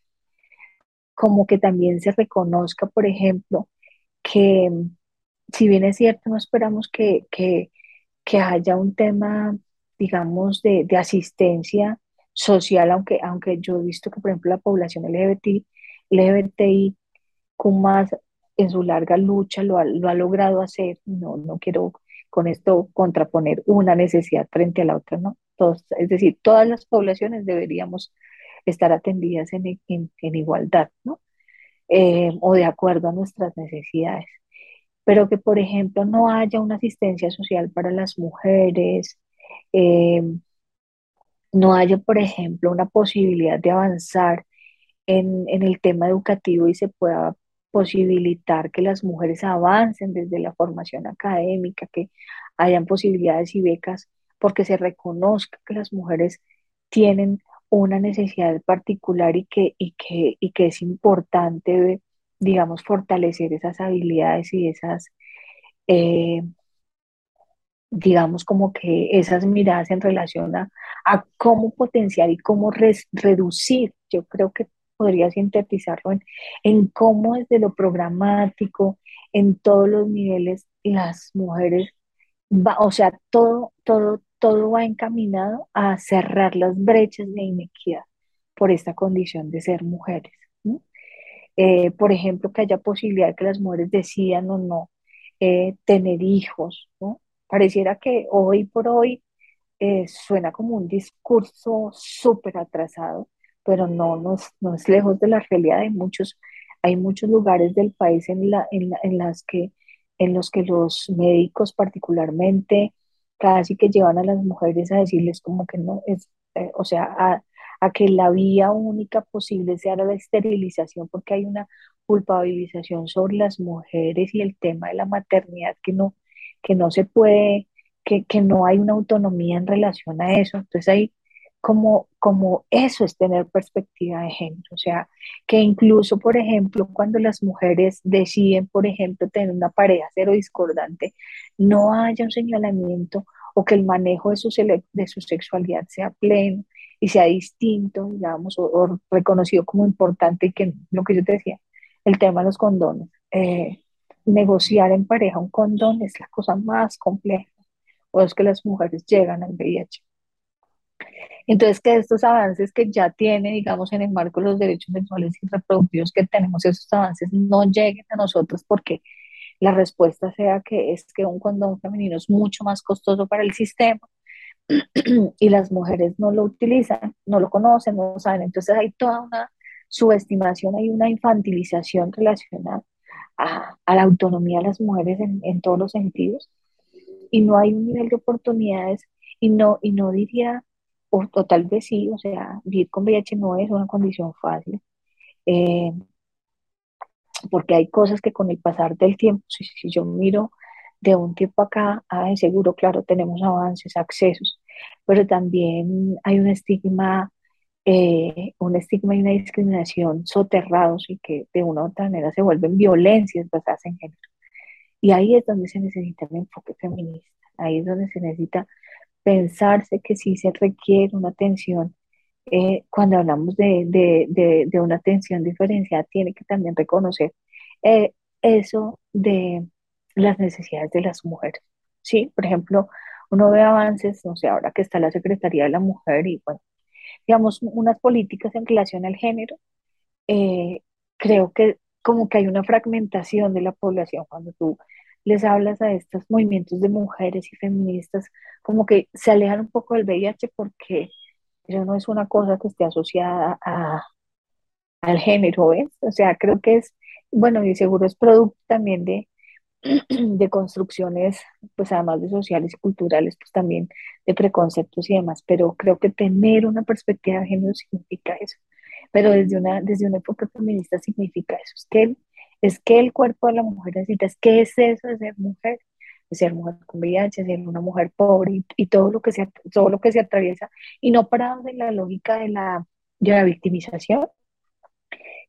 como que también se reconozca, por ejemplo, que si bien es cierto, no esperamos que, que, haya un tema, digamos, de, asistencia social, aunque, aunque yo he visto que, por ejemplo, la población LGBT, LGBTI, más en su larga lucha lo ha, lo ha logrado hacer, no, no quiero con esto contraponer una necesidad frente a la otra, ¿no? Todos, es decir, todas las poblaciones deberíamos estar atendidas en, igualdad, ¿no? Eh, o de acuerdo a nuestras necesidades. Pero que, por ejemplo, no haya una asistencia social para las mujeres, eh, no haya, por ejemplo, una posibilidad de avanzar en, en el tema educativo y se pueda posibilitar que las mujeres avancen desde la formación académica, que hayan posibilidades y becas, porque se reconozca que las mujeres tienen una necesidad particular y que, y que, y que es importante, digamos, fortalecer esas habilidades y esas, eh, digamos, como que esas miradas en relación a, cómo potenciar y cómo reducir. Yo creo que podría sintetizarlo en, cómo desde lo programático, en todos los niveles, las mujeres, o sea, todo, todo, todo va encaminado a cerrar las brechas de inequidad por esta condición de ser mujeres. Eh, por ejemplo, que haya posibilidad de que las mujeres decidan o no eh, tener hijos. Pareciera que hoy por hoy eh, suena como un discurso súper atrasado, pero no, no, es, no es lejos de la realidad. Hay muchos, hay muchos lugares del país en, la, en, en las que, en los que los médicos particularmente casi que llevan a las mujeres a decirles como que no, es, eh, o sea, a, a que la vía única posible sea la esterilización, porque hay una culpabilización sobre las mujeres y el tema de la maternidad que no, que no se puede, que, que no hay una autonomía en relación a eso. Entonces hay como, como eso es tener perspectiva de género. O sea, que incluso, por ejemplo, cuando las mujeres deciden, por ejemplo, tener una pareja cero discordante, no haya un señalamiento o que el manejo de su, de su sexualidad sea pleno y sea distinto, digamos, o, reconocido como importante y que lo que yo te decía, el tema de los condones. Eh, negociar en pareja un condón es la cosa más compleja, o es que las mujeres llegan al VIH. Entonces, que estos avances que ya tiene, digamos, en el marco de los derechos sexuales y reproductivos que tenemos, esos avances no lleguen a nosotros porque la respuesta sea que es que un condón femenino es mucho más costoso para el sistema *clears throat* y las mujeres no lo utilizan, no lo conocen, no lo saben. Entonces hay toda una subestimación, hay una infantilización relacionada a, la autonomía de las mujeres en, en, todos los sentidos y no hay un nivel de oportunidades y no, y no diría, o, tal vez sí, o sea, vivir con VIH no es una condición fácil. Eh, porque hay cosas que con el pasar del tiempo, si, si yo miro de un tiempo acá, ah, seguro, claro, tenemos avances, accesos, pero también hay un estigma, eh, un estigma y una discriminación soterrados y que de una u otra manera se vuelven violencias basadas en género. Y ahí es donde se necesita el enfoque feminista, ahí es donde se necesita pensarse que sí se requiere una atención. Eh, cuando hablamos de, de, de, una atención diferenciada, tiene que también reconocer eh, eso de las necesidades de las mujeres. Sí, por ejemplo, uno ve avances, no sé, ahora que está la Secretaría de la Mujer y, bueno, digamos, unas políticas en relación al género, eh, creo que como que hay una fragmentación de la población cuando tú les hablas a estos movimientos de mujeres y feministas, como que se alejan un poco del VIH porque eso no es una cosa que esté asociada al género, ¿ves? O sea, creo que es, bueno, y seguro es producto también de, *clears throat* de construcciones, pues además de sociales y culturales, pues también de preconceptos y demás, pero creo que tener una perspectiva de género significa eso, pero desde una, desde una época feminista significa eso, es que, es que el cuerpo de la mujer necesita, es que es eso de ser mujer, de ser mujer con VIH, de ser una mujer pobre y, todo, lo que se, todo lo que se atraviesa, y no para de la lógica de la, de la victimización,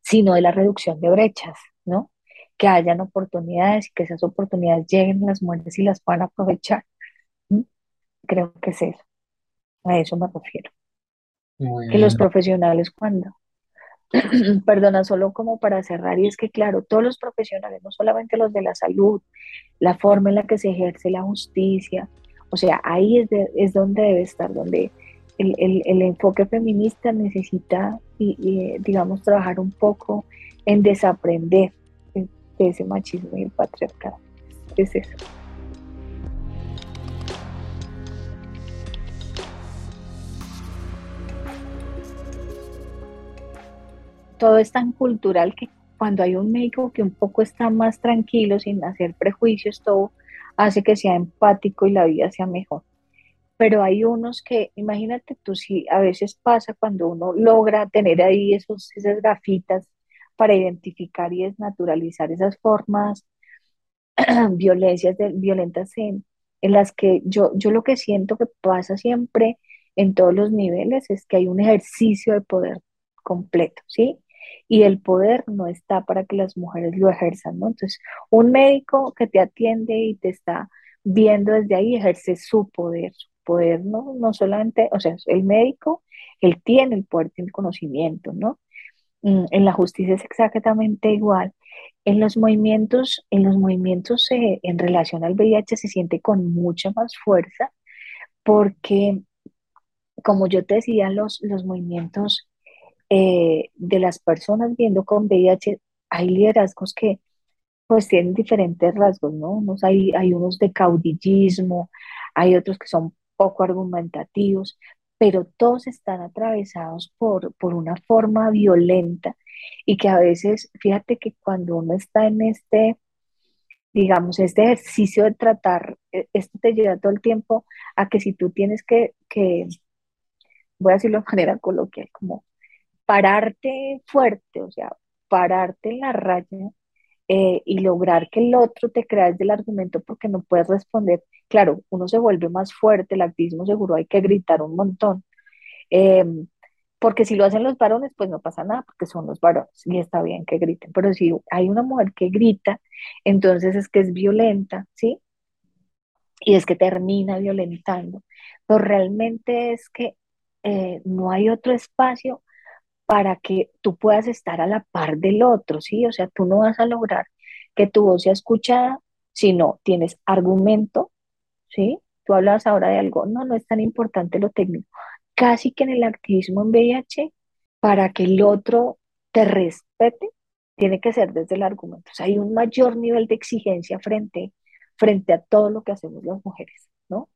sino de la reducción de brechas, ¿no? que hayan oportunidades y que esas oportunidades lleguen a las mujeres y las puedan aprovechar. ¿Mm? Creo que es eso. A eso me refiero. que los profesionales cuando, *clears throat* perdona, solo como para cerrar, y es que claro, todos los profesionales, no solamente los de la salud, la forma en la que se ejerce la justicia, o sea, ahí es, es donde debe estar, donde el, el, el enfoque feminista necesita, y, digamos, trabajar un poco en desaprender de ese machismo y el patriarcado. Es eso. Todo es tan cultural que cuando hay un médico que un poco está más tranquilo, sin hacer prejuicios, todo hace que sea empático y la vida sea mejor. Pero hay unos que, imagínate tú, si a veces pasa cuando uno logra tener ahí esos, esas gafitas para identificar y desnaturalizar esas formas *clears throat* violencias de, violentas en, en, las que yo, yo lo que siento que pasa siempre en todos los niveles es que hay un ejercicio de poder completo, ¿sí? Y el poder no está para que las mujeres lo ejerzan, ¿no? Entonces, un médico que te atiende y te está viendo desde ahí ejerce su poder, su poder, ¿no? No solamente, o sea, el médico, él tiene el poder, tiene el conocimiento, ¿no? Mm, en la justicia es exactamente igual. En los movimientos, en los movimientos eh, en relación al VIH se siente con mucha más fuerza porque, como yo te decía, los, los movimientos eh, de las personas viendo con VIH, hay liderazgos que pues tienen diferentes rasgos, ¿no? Unos hay, hay unos de caudillismo, hay otros que son poco argumentativos, pero todos están atravesados por, por una forma violenta y que a veces, fíjate que cuando uno está en este, digamos, este ejercicio de tratar, eh, esto te lleva todo el tiempo a que si tú tienes que, que voy a decirlo de manera coloquial, como pararte fuerte, o sea, pararte en la raya eh, y lograr que el otro te crea desde el argumento porque no puedes responder. Claro, uno se vuelve más fuerte, el activismo seguro hay que gritar un montón. Em, porque si lo hacen los varones, pues no pasa nada, porque son los varones y está bien que griten. Pero si hay una mujer que grita, entonces es que es violenta, ¿sí? Y es que termina violentando. Pero realmente es que eh, no hay otro espacio para que tú puedas estar a la par del otro, ¿sí? O sea, tú no vas a lograr que tu voz sea escuchada si no tienes argumento, ¿sí? Tú hablas ahora de algo, no, no es tan importante lo técnico. Casi que en el activismo en VIH, para que el otro te respete, tiene que ser desde el argumento. O sea, hay un mayor nivel de exigencia frente, frente a todo lo que hacemos las mujeres, ¿no?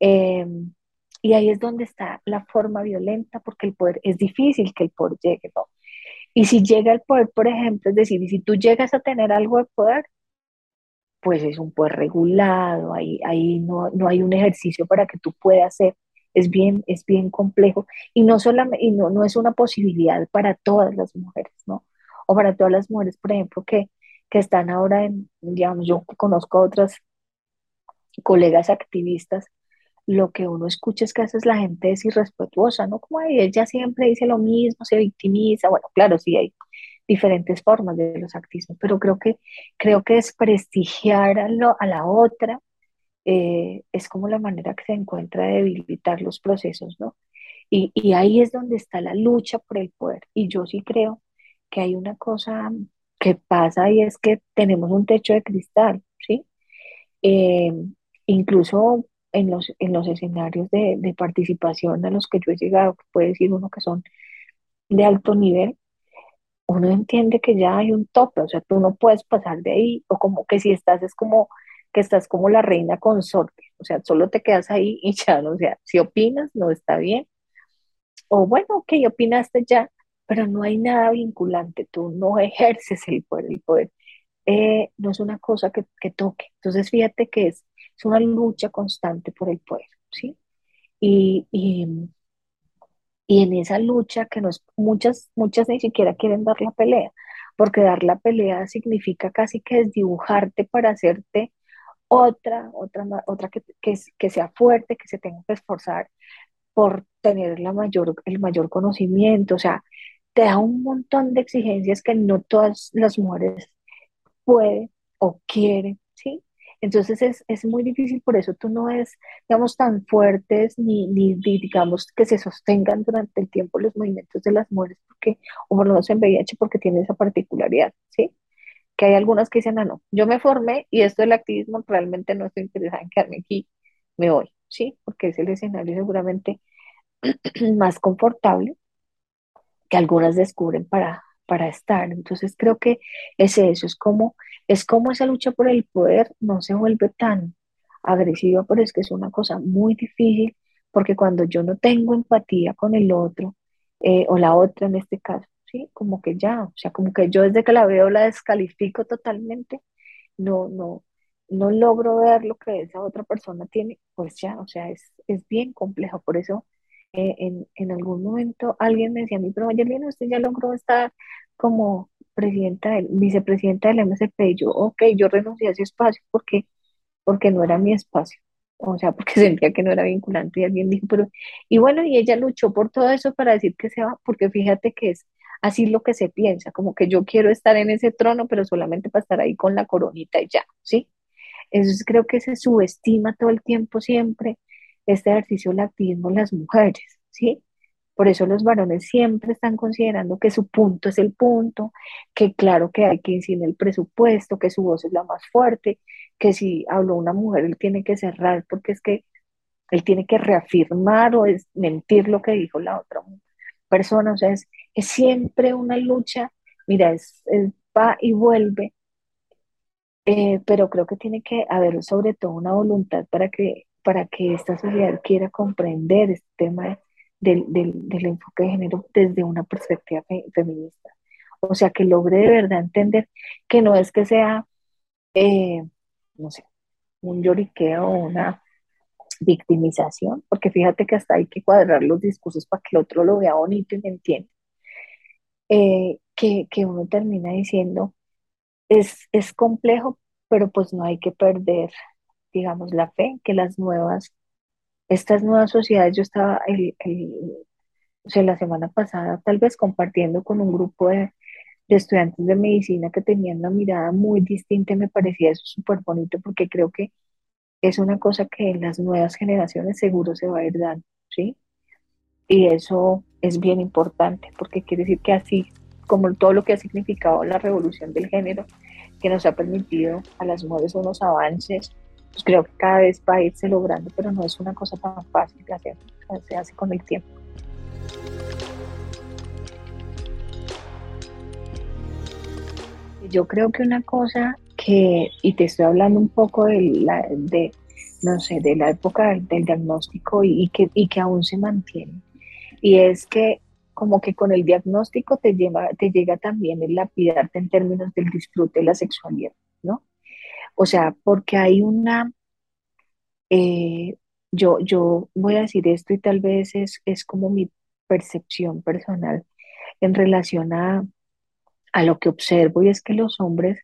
Em, y ahí es donde está la forma violenta, porque el poder es difícil que el poder llegue, ¿no? Y si llega el poder, por ejemplo, es decir, si tú llegas a tener algo de poder, pues es un poder regulado, ahí, ahí no, no hay un ejercicio para que tú puedas hacer, es bien, es bien complejo y no y no, no es una posibilidad para todas las mujeres, ¿no? O para todas las mujeres, por ejemplo, que, que están ahora en, digamos, yo conozco a otras colegas activistas lo que uno escucha es que a veces la gente es irrespetuosa, ¿no? Como ella siempre dice lo mismo, se victimiza, bueno, claro, sí hay diferentes formas de los actismos, pero creo que, creo que desprestigiar a, a la otra eh, es como la manera que se encuentra de debilitar los procesos, ¿no? Y, y, ahí es donde está la lucha por el poder. Y yo sí creo que hay una cosa que pasa y es que tenemos un techo de cristal, ¿sí? Eh, incluso en los, en los escenarios de, de, participación a los que yo he llegado, puede decir uno que son de alto nivel, uno entiende que ya hay un tope, o sea, tú no puedes pasar de ahí, o como que si estás es como que estás como la reina consorte, o sea, solo te quedas ahí *laughs* y ya, o sea, si opinas, no está bien, o bueno, ok, opinaste ya, pero no hay nada vinculante, tú no *laughs* ejerces el poder, el poder eh, no es una cosa que, que toque, entonces fíjate que es es una lucha constante por el poder, ¿sí? Y, y, en esa lucha que nos, muchas, muchas ni siquiera quieren dar la pelea, porque dar la pelea significa casi que desdibujarte para hacerte otra, otra, otra que, que, sea fuerte, que se tenga que esforzar por tener la mayor, el mayor conocimiento, o sea, te da un montón de exigencias que no todas las mujeres pueden o quieren entonces es, es, muy difícil, por eso tú no es, digamos, tan fuertes ni, ni, digamos, que se sostengan durante el tiempo los movimientos de las mujeres, porque, o por lo menos en VIH, porque tiene esa particularidad, ¿sí? Que hay algunas que dicen, ah, no, yo me formé y esto del activismo realmente no estoy interesada en quedarme aquí, me voy, ¿sí? Porque es el escenario seguramente *clears throat* más confortable que algunas descubren para, para estar. Entonces creo que es eso, es como, es como esa lucha por el poder no se vuelve tan agresiva, pero es que es una cosa muy difícil, porque cuando yo no tengo empatía con el otro, eh, o la otra en este caso, ¿sí? Como que ya, o sea, como que yo desde que la veo la descalifico totalmente, no, no, no logro ver lo que esa otra persona tiene, pues ya, o sea, es, es bien complejo, por eso en, en, algún momento alguien me decía a mí, pero Mayerlina, usted ya logró estar como presidenta, del, vicepresidenta del MSP, y yo, ok, yo renuncié a ese espacio porque, porque no era mi espacio, o sea, porque *laughs* sentía que no era vinculante, y alguien dijo, pero, y bueno, y ella luchó por todo eso para decir que se va, porque fíjate que es así lo que se piensa, como que yo quiero estar en ese trono, pero solamente para estar ahí con la coronita y ya, ¿sí? Entonces creo que se subestima todo el tiempo siempre este ejercicio en las mujeres, ¿sí? Por eso los varones siempre están considerando que su punto es el punto, que claro que hay que incidir el presupuesto, que su voz es la más fuerte, que si habló una mujer él tiene que cerrar porque es que él tiene que reafirmar o es mentir lo que dijo la otra persona. O sea, es, siempre una lucha, mira, es, va y vuelve, eh, pero creo que tiene que haber sobre todo una voluntad para que para que esta sociedad quiera comprender este tema del, enfoque de género desde una perspectiva feminista. O sea, que logre de verdad entender que no es que sea, eh, no sé, un lloriqueo o una victimización, porque fíjate que hasta hay que cuadrar los discursos para que el otro lo vea bonito y me entienda. Eh, que, uno termina diciendo, es, es complejo, pero pues no hay que perder, digamos, la fe que las nuevas, estas nuevas sociedades, yo estaba el, o sea, la semana pasada tal vez compartiendo con un grupo de, estudiantes de medicina que tenían una mirada muy distinta, me parecía eso súper bonito porque creo que es una cosa que en las nuevas generaciones seguro se va a ir dando, ¿sí? Y eso es bien importante porque quiere decir que así como todo lo que ha significado la revolución del género, que nos ha permitido a las mujeres unos avances, pues creo que cada vez va a irse logrando, pero no es una cosa tan fácil de hacer, se hace con el tiempo. Yo creo que una cosa que, y te estoy hablando un poco de la, de, no sé, de la época del, diagnóstico y, que, y que aún se mantiene, y es que como que con el diagnóstico te, lleva, te llega también el lapidarte en términos del disfrute de la sexualidad. O sea, porque hay una, eh, yo, yo voy a decir esto y tal vez es, es como mi percepción personal en relación a, a lo que observo y es que los hombres,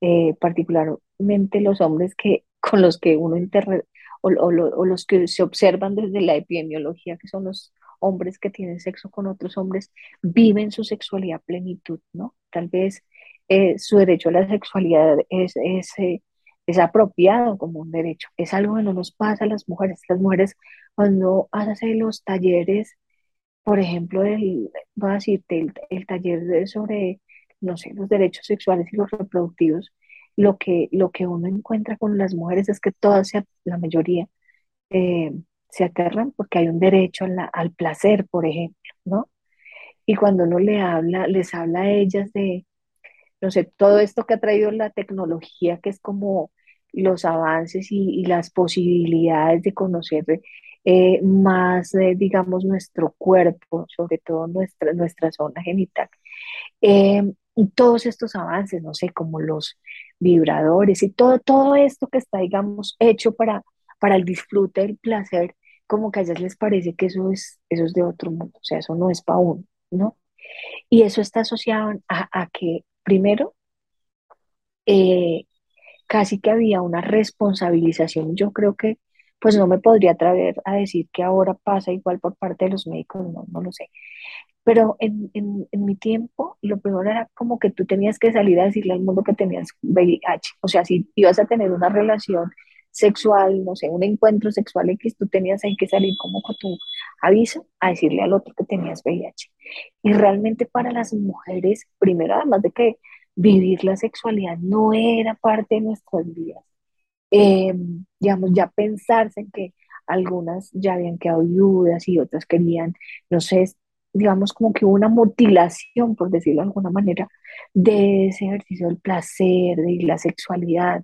eh, particularmente los hombres que *laughs* con los que uno interre o, o, los que se observan desde la epidemiología, que son los hombres que tienen sexo con otros hombres, viven su sexualidad plenitud, ¿no? Tal vez eh, su derecho a la sexualidad es, es, eh, es, apropiado como un derecho. Es algo que no nos pasa a las mujeres. Las mujeres, cuando hacen los talleres, por ejemplo, el, voy a decirte, el, el taller sobre no sé, los derechos sexuales y los reproductivos, lo que, lo que uno encuentra con las mujeres es que todas, la mayoría, eh, se aterran porque hay un derecho al placer, por ejemplo, ¿no? Y cuando uno le habla, les habla a ellas de, no sé, todo esto que ha traído la tecnología, que es como los avances y, las posibilidades de conocer eh, más, digamos, nuestro cuerpo, sobre todo nuestra, nuestra zona genital. Eh, y todos estos avances, no sé, como los vibradores y todo, todo esto que está, digamos, hecho para, para el disfrute, el placer, como que a ellas les parece que eso es, eso es de otro mundo, o sea, eso no es para uno, ¿no? Y eso está asociado a, que, primero, eh, casi que había una responsabilización, yo creo que, pues no me podría atrever a decir que ahora pasa igual por parte de los médicos, no, no lo sé, pero en, en, en, mi tiempo, lo peor era como que tú tenías que salir a decirle al mundo que tenías VIH. O sea, si ibas a tener una relación sexual, no sé, un encuentro sexual X, tú tenías ahí que salir como con tu aviso a decirle al otro que tenías VIH. Y realmente para las mujeres, primero, además de que vivir la sexualidad no era parte de nuestras vidas, eh, digamos, ya pensarse en que algunas ya habían quedado viudas y otras querían, no sé, digamos, como que una mutilación, por decirlo de alguna manera, de ese ejercicio del placer, de la sexualidad,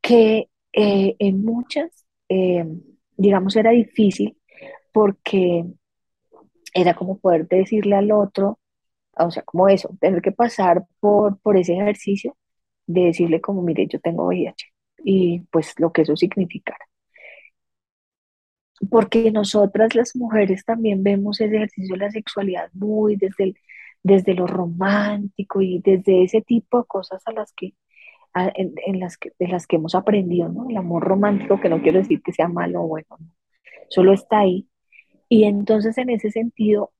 que eh, en muchas, eh, digamos, era difícil porque era como poder decirle al otro, o sea, como eso, tener que pasar por, por ese ejercicio de decirle como, mire, yo tengo VIH y pues lo que eso significara porque nosotras las mujeres también vemos ese ejercicio de la sexualidad muy desde, desde lo romántico y desde ese tipo de cosas a las que, en, las que, de las que hemos aprendido, ¿no? El amor romántico, que no quiero decir que sea malo o bueno, solo está ahí. Y entonces en ese sentido,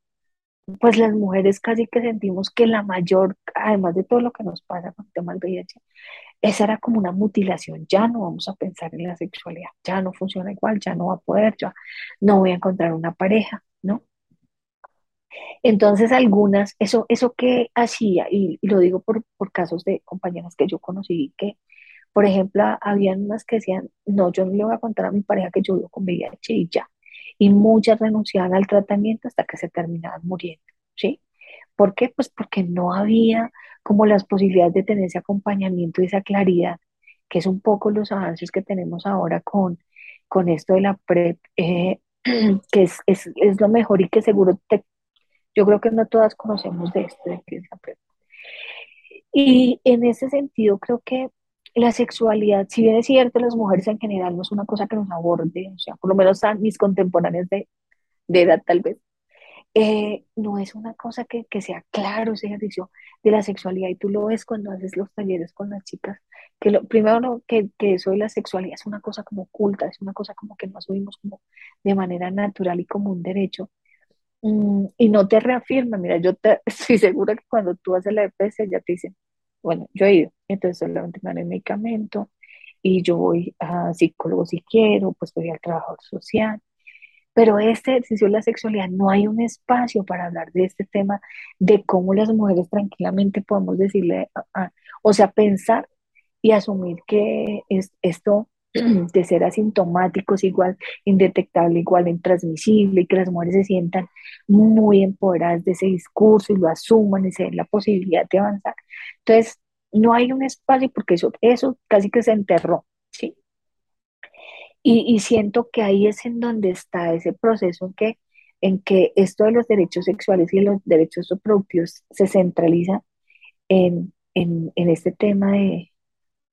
pues las mujeres casi que sentimos que la mayor, además de todo lo que nos pasa con el tema del VIH, esa era como una mutilación, ya no vamos a pensar en la sexualidad, ya no funciona igual, ya no va a poder, ya no voy a encontrar una pareja, ¿no? Entonces algunas, eso, eso que hacía, y, lo digo por, por, casos de compañeras que yo conocí, que por ejemplo, habían unas que decían, no, yo no le voy a contar a mi pareja que yo vivo con VIH y ya. Y muchas renunciaban al tratamiento hasta que se terminaban muriendo, ¿sí? ¿Por qué? Pues porque no había como las posibilidades de tener ese acompañamiento y esa claridad, que es un poco los avances que tenemos ahora con, con esto de la PrEP, eh, *clears throat* que es, es, es, lo mejor y que seguro te, yo creo que no todas conocemos de esto, de es la PrEP. Y en ese sentido creo que la sexualidad, si bien es cierto, las mujeres en general no es una cosa que nos aborde, o sea, por lo menos a mis contemporáneos de, edad tal vez, eh, no es una cosa que, que, sea claro ese ejercicio de la sexualidad. Y tú lo ves cuando haces los talleres con las chicas, que lo primero que, que eso de la sexualidad es una cosa como oculta, es una cosa como que no asumimos como de manera natural y como un derecho. Mm, y no te reafirma, mira, yo te, *laughs* estoy segura que cuando tú haces la EPS ya te dicen, bueno, yo he ido, entonces solamente me dan el medicamento y yo voy a psicólogo si quiero, pues voy al trabajador social pero este ejercicio de la sexualidad no hay un espacio para hablar de este tema, de cómo las mujeres tranquilamente podemos decirle, o sea, pensar y asumir que es, esto *clears throat* de ser asintomático es igual indetectable, igual intransmisible, y que las mujeres se sientan muy empoderadas de ese discurso y lo asuman y se den la posibilidad de avanzar. Entonces, no hay un espacio porque eso, eso casi que se enterró, ¿sí? Y, siento que ahí es en donde está ese proceso en que, en que esto de los derechos sexuales y los derechos reproductivos se centraliza en, en, este tema de,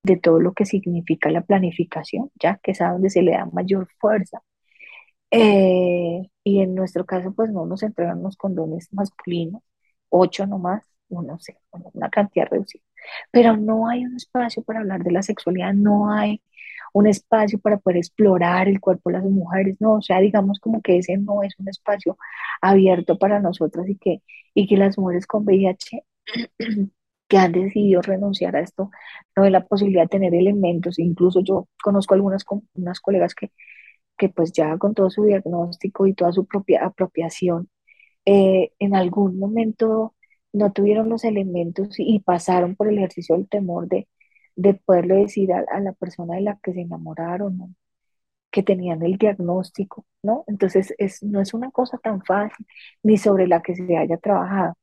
de, todo lo que significa la planificación, ya que es a donde se le da mayor fuerza. Eh, y en nuestro caso, pues no nos entregan los condones masculinos, ocho nomás, no sé, una cantidad reducida. Pero no hay un espacio para hablar de la sexualidad, no hay un espacio para poder explorar el cuerpo de las mujeres, no, o sea, digamos como que ese no es un espacio abierto para nosotras y que, y que las mujeres con VIH *clears throat* que han decidido renunciar a esto, no hay la posibilidad de tener elementos, incluso yo conozco algunas unas colegas que, que pues ya con todo su diagnóstico y toda su propia apropiación, eh, en algún momento no tuvieron los elementos y pasaron por el ejercicio del temor de, de poderle decir a, la persona de la que se enamoraron, que tenían el diagnóstico, ¿no? Entonces, es, no es una cosa tan fácil, ni sobre la que se haya trabajado.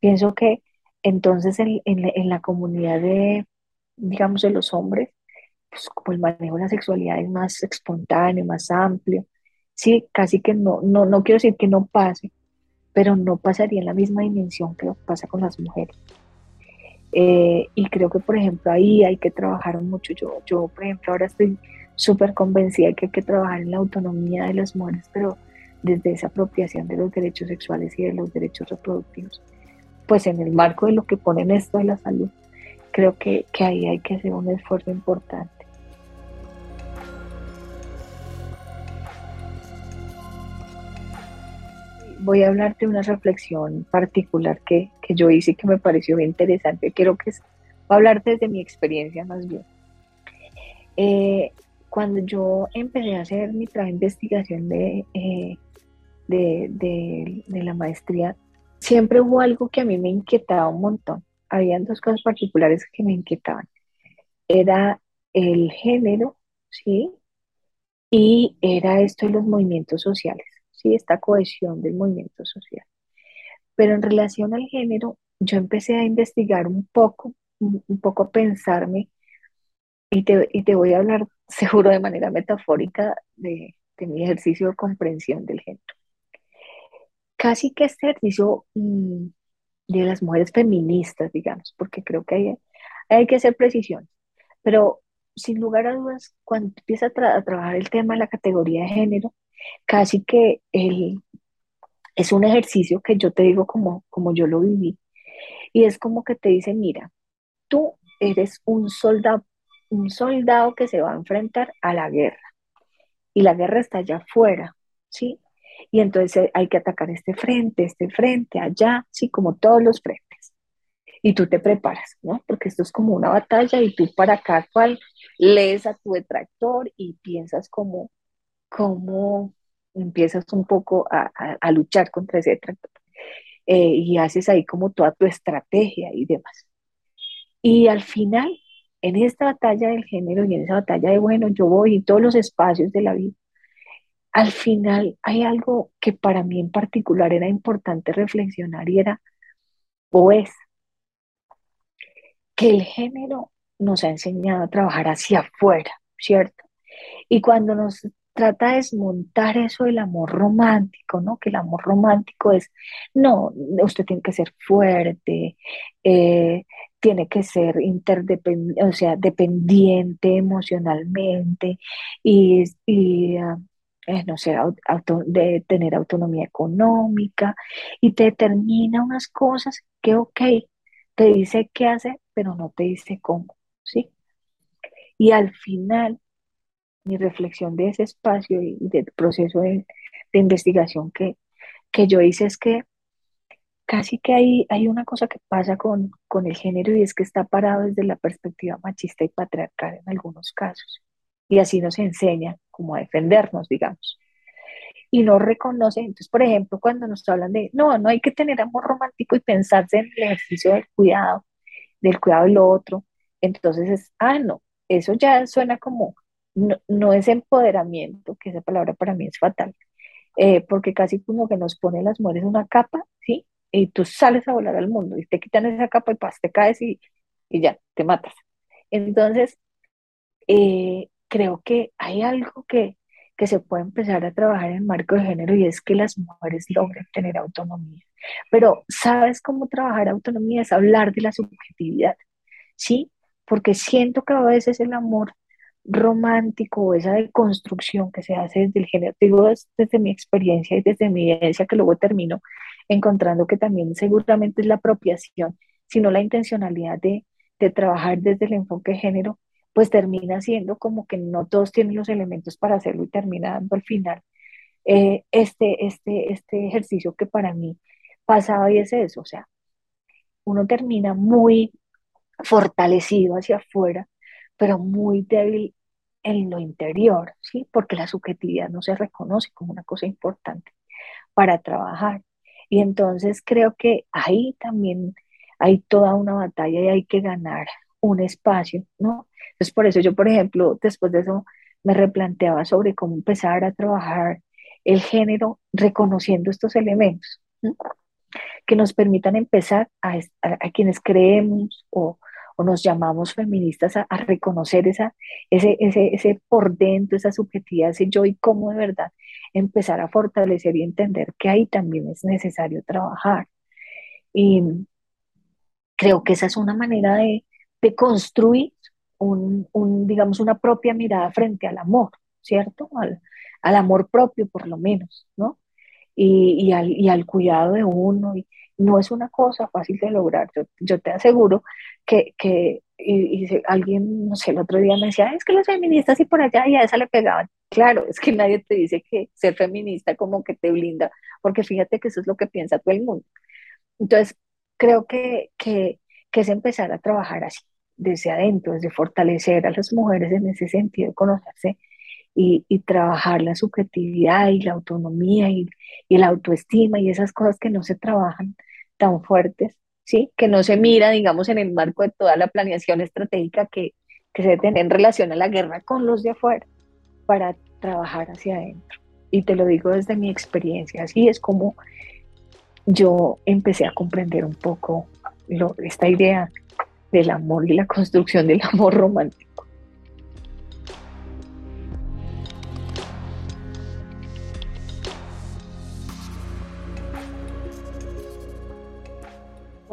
pienso que entonces en, en, la comunidad de, digamos, de los hombres, pues como el manejo de la sexualidad es más espontáneo, más amplio, sí, casi que no, no, no quiero decir que no pase, pero no pasaría en la misma dimensión que pasa con las mujeres. Eh, y creo que, por ejemplo, ahí hay que trabajar mucho. Yo, yo por ejemplo, ahora estoy súper convencida de que hay que trabajar en la autonomía de las mujeres, pero desde esa apropiación de los derechos sexuales y de los derechos reproductivos. Pues en el marco de lo que ponen esto de la salud, creo que, que ahí hay que hacer un esfuerzo importante. Voy a hablarte de una reflexión particular que, que yo hice que me pareció bien interesante. Quiero que a hablarte desde mi experiencia más bien. Eh, cuando yo empecé a hacer mi trabajo de investigación de, eh, de, de, de, la maestría, siempre hubo algo que a mí me inquietaba un montón. Habían dos cosas particulares que me inquietaban. Era el género, ¿sí? Y era esto de los movimientos sociales esta cohesión del movimiento social. Pero en relación al género, yo empecé a investigar un poco, un, poco a pensarme, y te, y te, voy a hablar *laughs* seguro de manera metafórica de, de mi ejercicio de comprensión del género. Casi que este ejercicio mm, de las mujeres feministas, digamos, porque creo que hay, hay que hacer precisión, pero sin lugar a dudas, cuando empieza a, a, trabajar el tema de la categoría de género, casi que el, es un ejercicio que yo te digo como, como yo lo viví. Y es como que te dice, mira, tú eres un soldado, un soldado que se va a enfrentar a la guerra. Y la guerra está allá afuera, ¿sí? Y entonces hay que atacar este frente, este frente, allá, sí, como todos los frentes. Y tú te preparas, ¿no? Porque esto es como una batalla y tú para cada cual lees a tu detractor y piensas como, cómo empiezas un poco a, luchar contra ese tractor eh, y haces ahí como toda tu estrategia y demás. Y al final, en esta batalla del género y en esa batalla de, bueno, yo voy en todos los espacios de la vida, al final hay algo que para mí en particular era importante reflexionar y era, o es, que el género nos ha enseñado a trabajar hacia afuera, ¿cierto? Y cuando nos trata de desmontar eso del amor romántico, ¿no? Que el amor romántico es, no, usted tiene que ser fuerte, eh, tiene que ser interdependiente, o sea, dependiente emocionalmente y, y ah, eh, no sé, de tener autonomía económica y te determina unas cosas que, ok, te dice qué hacer, pero no te dice cómo, ¿sí? Y al final, mi reflexión de ese espacio y del proceso de, investigación que, que yo hice es que casi que hay, hay una cosa que pasa con, con el género y es que está parado desde la perspectiva machista y patriarcal en algunos casos. Y así nos enseña cómo a defendernos, digamos. Y no reconoce, entonces, por ejemplo, cuando nos hablan de, no, no hay que tener amor romántico y pensarse en el ejercicio del cuidado, del cuidado del otro, entonces es, ah, no, eso ya suena como, no, no es empoderamiento, que esa palabra para mí es fatal, eh, porque casi como que nos pone las mujeres una capa, ¿sí? y tú sales a volar al mundo y te quitan esa capa y pas, te caes y, y ya, te matas. Entonces, eh, creo que hay algo que, que se puede empezar a trabajar en el marco de género y es que las mujeres logren tener autonomía. Pero, ¿sabes cómo trabajar autonomía? Es hablar de la subjetividad, ¿sí? Porque siento que a veces el amor romántico o esa deconstrucción que se hace desde el género, digo desde, mi experiencia y desde mi evidencia que luego termino encontrando que también seguramente es la apropiación, sino la intencionalidad de, de trabajar desde el enfoque de género, pues termina siendo como que no todos tienen los elementos para hacerlo y termina dando al final eh, este, este, este ejercicio que para mí pasaba y es eso, o sea, uno termina muy fortalecido hacia afuera, pero muy débil en lo interior, ¿sí? Porque la subjetividad no se reconoce como una cosa importante para trabajar. Y entonces creo que ahí también hay toda una batalla y hay que ganar un espacio, ¿no? Entonces por eso yo, por ejemplo, después de eso me replanteaba sobre cómo empezar a trabajar el género reconociendo estos elementos que nos permitan empezar a, a quienes creemos o, o nos llamamos feministas a, reconocer esa, ese, ese, ese por dentro, esa subjetividad, ese yo y cómo de verdad empezar a fortalecer y entender que ahí también es necesario trabajar. Y creo que esa es una manera de, de construir un, un, digamos, una propia mirada frente al amor, ¿cierto? Al, al amor propio, por lo menos, ¿no? Y, y, al, y al cuidado de uno. No es una cosa fácil de lograr. Yo, te aseguro que, que y, alguien, no sé, el otro día me decía, es que las feministas y por allá y a esa le pegaban. Claro, es que nadie te dice que ser feminista como que te blinda, porque fíjate que eso es lo que piensa todo el mundo. Entonces, creo que, que, que es empezar a trabajar así, desde adentro, desde fortalecer a las mujeres en ese sentido, conocerse y, trabajar la subjetividad y la autonomía y, y, la autoestima y esas cosas que no se trabajan tan fuertes, ¿sí? Que no se mira, digamos, en el marco de toda la planeación estratégica que, que se tiene en relación a la guerra con los de afuera para trabajar hacia adentro. Y te lo digo desde mi experiencia, así es como yo empecé a comprender un poco esta idea del amor y la construcción del amor romántico.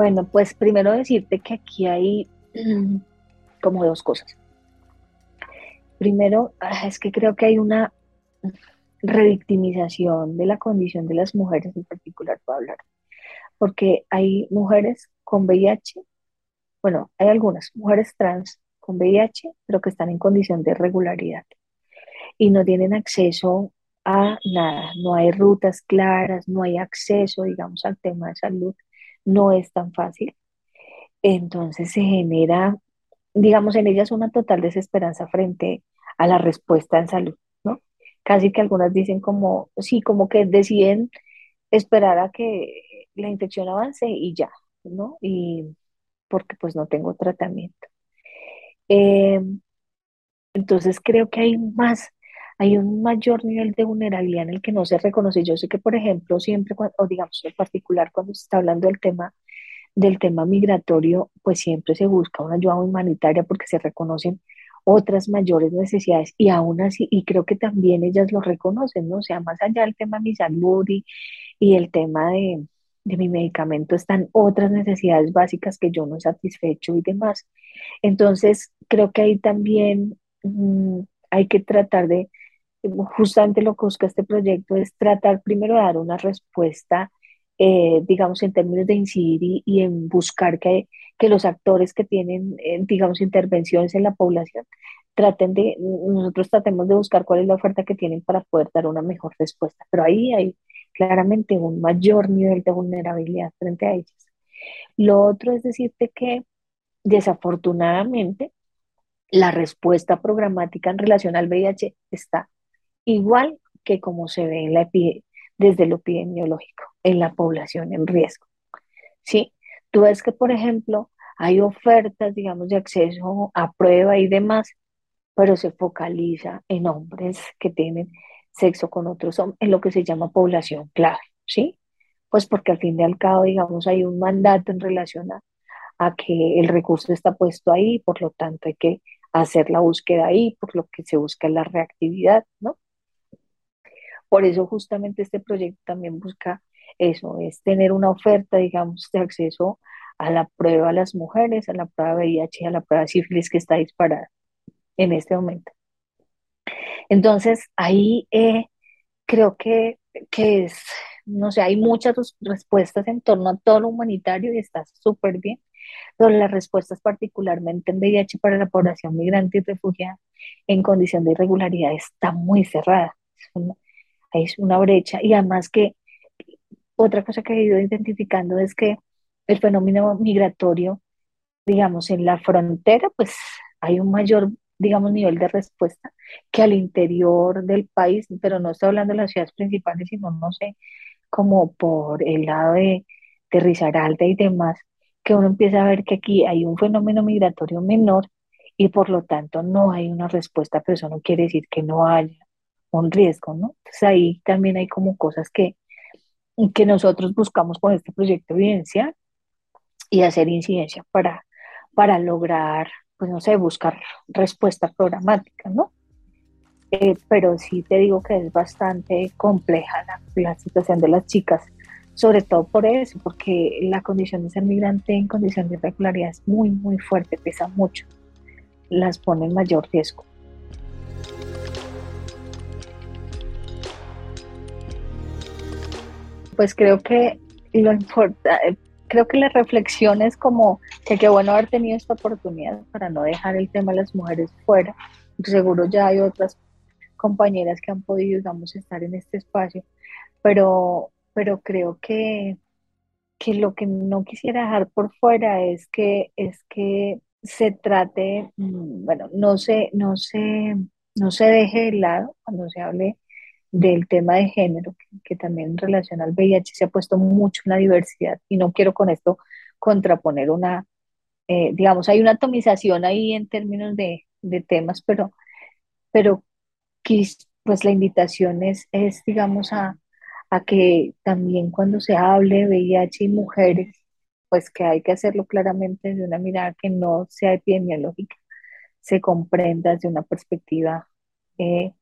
Bueno, pues primero decirte que aquí hay *clears throat* como dos cosas. Primero, ah, es que creo que hay una revictimización de la condición de las mujeres en particular, para hablar, porque hay mujeres con VIH, bueno, hay algunas mujeres trans con VIH, pero que están en condición de regularidad y no tienen acceso a nada, no hay rutas claras, no hay acceso, digamos, al tema de salud no es tan fácil. Entonces se genera, digamos, en ellas una total desesperanza frente a la respuesta en salud, ¿no? Casi que algunas dicen como, sí, como que deciden esperar a que la infección avance y ya, ¿no? Y porque pues no tengo tratamiento. Em, entonces creo que hay más, hay un mayor nivel de vulnerabilidad en el que no se reconoce. Yo sé que, por ejemplo, siempre, o digamos en particular, cuando se está hablando del tema del tema migratorio, pues siempre se busca una ayuda humanitaria porque se reconocen otras mayores necesidades y aún así, y creo que también ellas lo reconocen, ¿no? O sea, más allá del tema de mi salud y, y el tema de, de mi medicamento, están otras necesidades básicas que yo no he satisfecho y demás. Entonces, creo que ahí también mm, hay que tratar de, justamente lo que busca este proyecto es tratar primero de dar una respuesta, eh, digamos, en términos de incidir y, en buscar que, que, los actores que tienen, eh, digamos, intervenciones en la población, traten de, nosotros tratemos de buscar cuál es la oferta que tienen para poder dar una mejor respuesta. Pero ahí hay claramente un mayor nivel de vulnerabilidad frente a ellas. Lo otro es decirte que desafortunadamente la respuesta programática en relación al VIH está igual que como se ve en la desde lo epidemiológico, en la población en riesgo. ¿Sí? Tú ves que, por ejemplo, hay ofertas, digamos, de acceso a prueba y demás, pero se focaliza en hombres que tienen sexo con otros hombres, en lo que se llama población clave, ¿sí? Pues porque al fin y al cabo, digamos, hay un mandato en relación a, a que el recurso está puesto ahí, por lo tanto hay que hacer la búsqueda ahí, por lo que se busca la reactividad, ¿no? Por eso justamente este proyecto también busca eso, es tener una oferta, digamos, de acceso a la prueba a las mujeres, a la prueba VIH y a la prueba sífilis que está disparada en este momento. Entonces, ahí eh, creo que, que es, no sé, hay muchas respuestas en torno a todo lo humanitario y está súper bien, pero las respuestas particularmente en VIH para la población migrante y refugiada en condición de irregularidad está muy cerrada. Es una, brecha. Y además que otra cosa que he ido identificando es que el fenómeno migratorio, digamos, en la frontera, pues hay un mayor digamos, nivel de respuesta que al interior del país, pero no estoy hablando de las ciudades principales, sino, no sé, como por el lado de, de Risaralda y demás, que uno empieza a ver que aquí hay un fenómeno migratorio menor y por lo tanto no hay una respuesta, pero eso no quiere decir que no haya un riesgo, ¿no? Entonces ahí también hay como cosas que, que nosotros buscamos con este proyecto evidenciar y hacer incidencia para, para lograr pues no sé, buscar respuestas programáticas, ¿no? Eh, pero sí te digo que es bastante compleja la, situación de las chicas, sobre todo por eso, porque la condición de ser migrante en condición de irregularidad es muy, muy fuerte, pesa mucho, las pone en mayor riesgo. Pues creo que lo importante, creo que la reflexión es como que qué bueno haber tenido esta oportunidad para no dejar el tema de las mujeres fuera. Seguro ya hay otras compañeras que han podido, digamos, estar en este espacio, pero, pero creo que, que lo que no quisiera dejar por fuera es que, es que se trate, mm, bueno, no se, no se, no se deje de lado cuando se hable del tema de género, que, también en relación al VIH se ha puesto mucho en la diversidad y no quiero con esto contraponer una, eh, digamos, hay una atomización ahí en términos de, temas, pero, pero pues la invitación es, es digamos, a, a que también cuando se hable de VIH y mujeres, pues que hay que hacerlo claramente desde una mirada que no sea epidemiológica, se comprenda desde una perspectiva eh,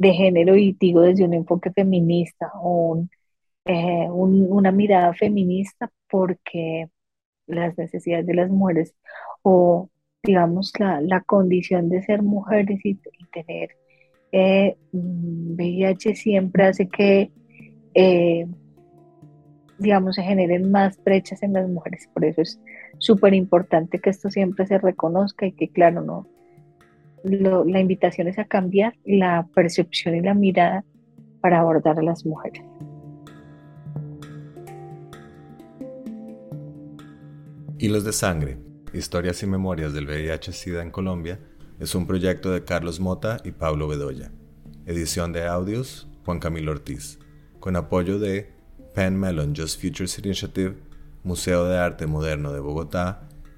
de género y digo desde un enfoque feminista o eh, una mirada feminista porque las necesidades de las mujeres o digamos la, condición de ser mujeres y, tener eh, VIH siempre hace que eh, digamos se generen más brechas en las mujeres. Por eso es súper importante que esto siempre se reconozca y que claro no la invitación es a cambiar la percepción y la mirada para abordar a las mujeres. Hilos de Sangre, Historias y Memorias del VIH-Sida en Colombia, es un proyecto de Carlos Mota y Pablo Bedoya. Edición de audios, Juan Camilo Ortiz, con apoyo de Penn Mellon Just Futures Initiative, Museo de Arte Moderno de Bogotá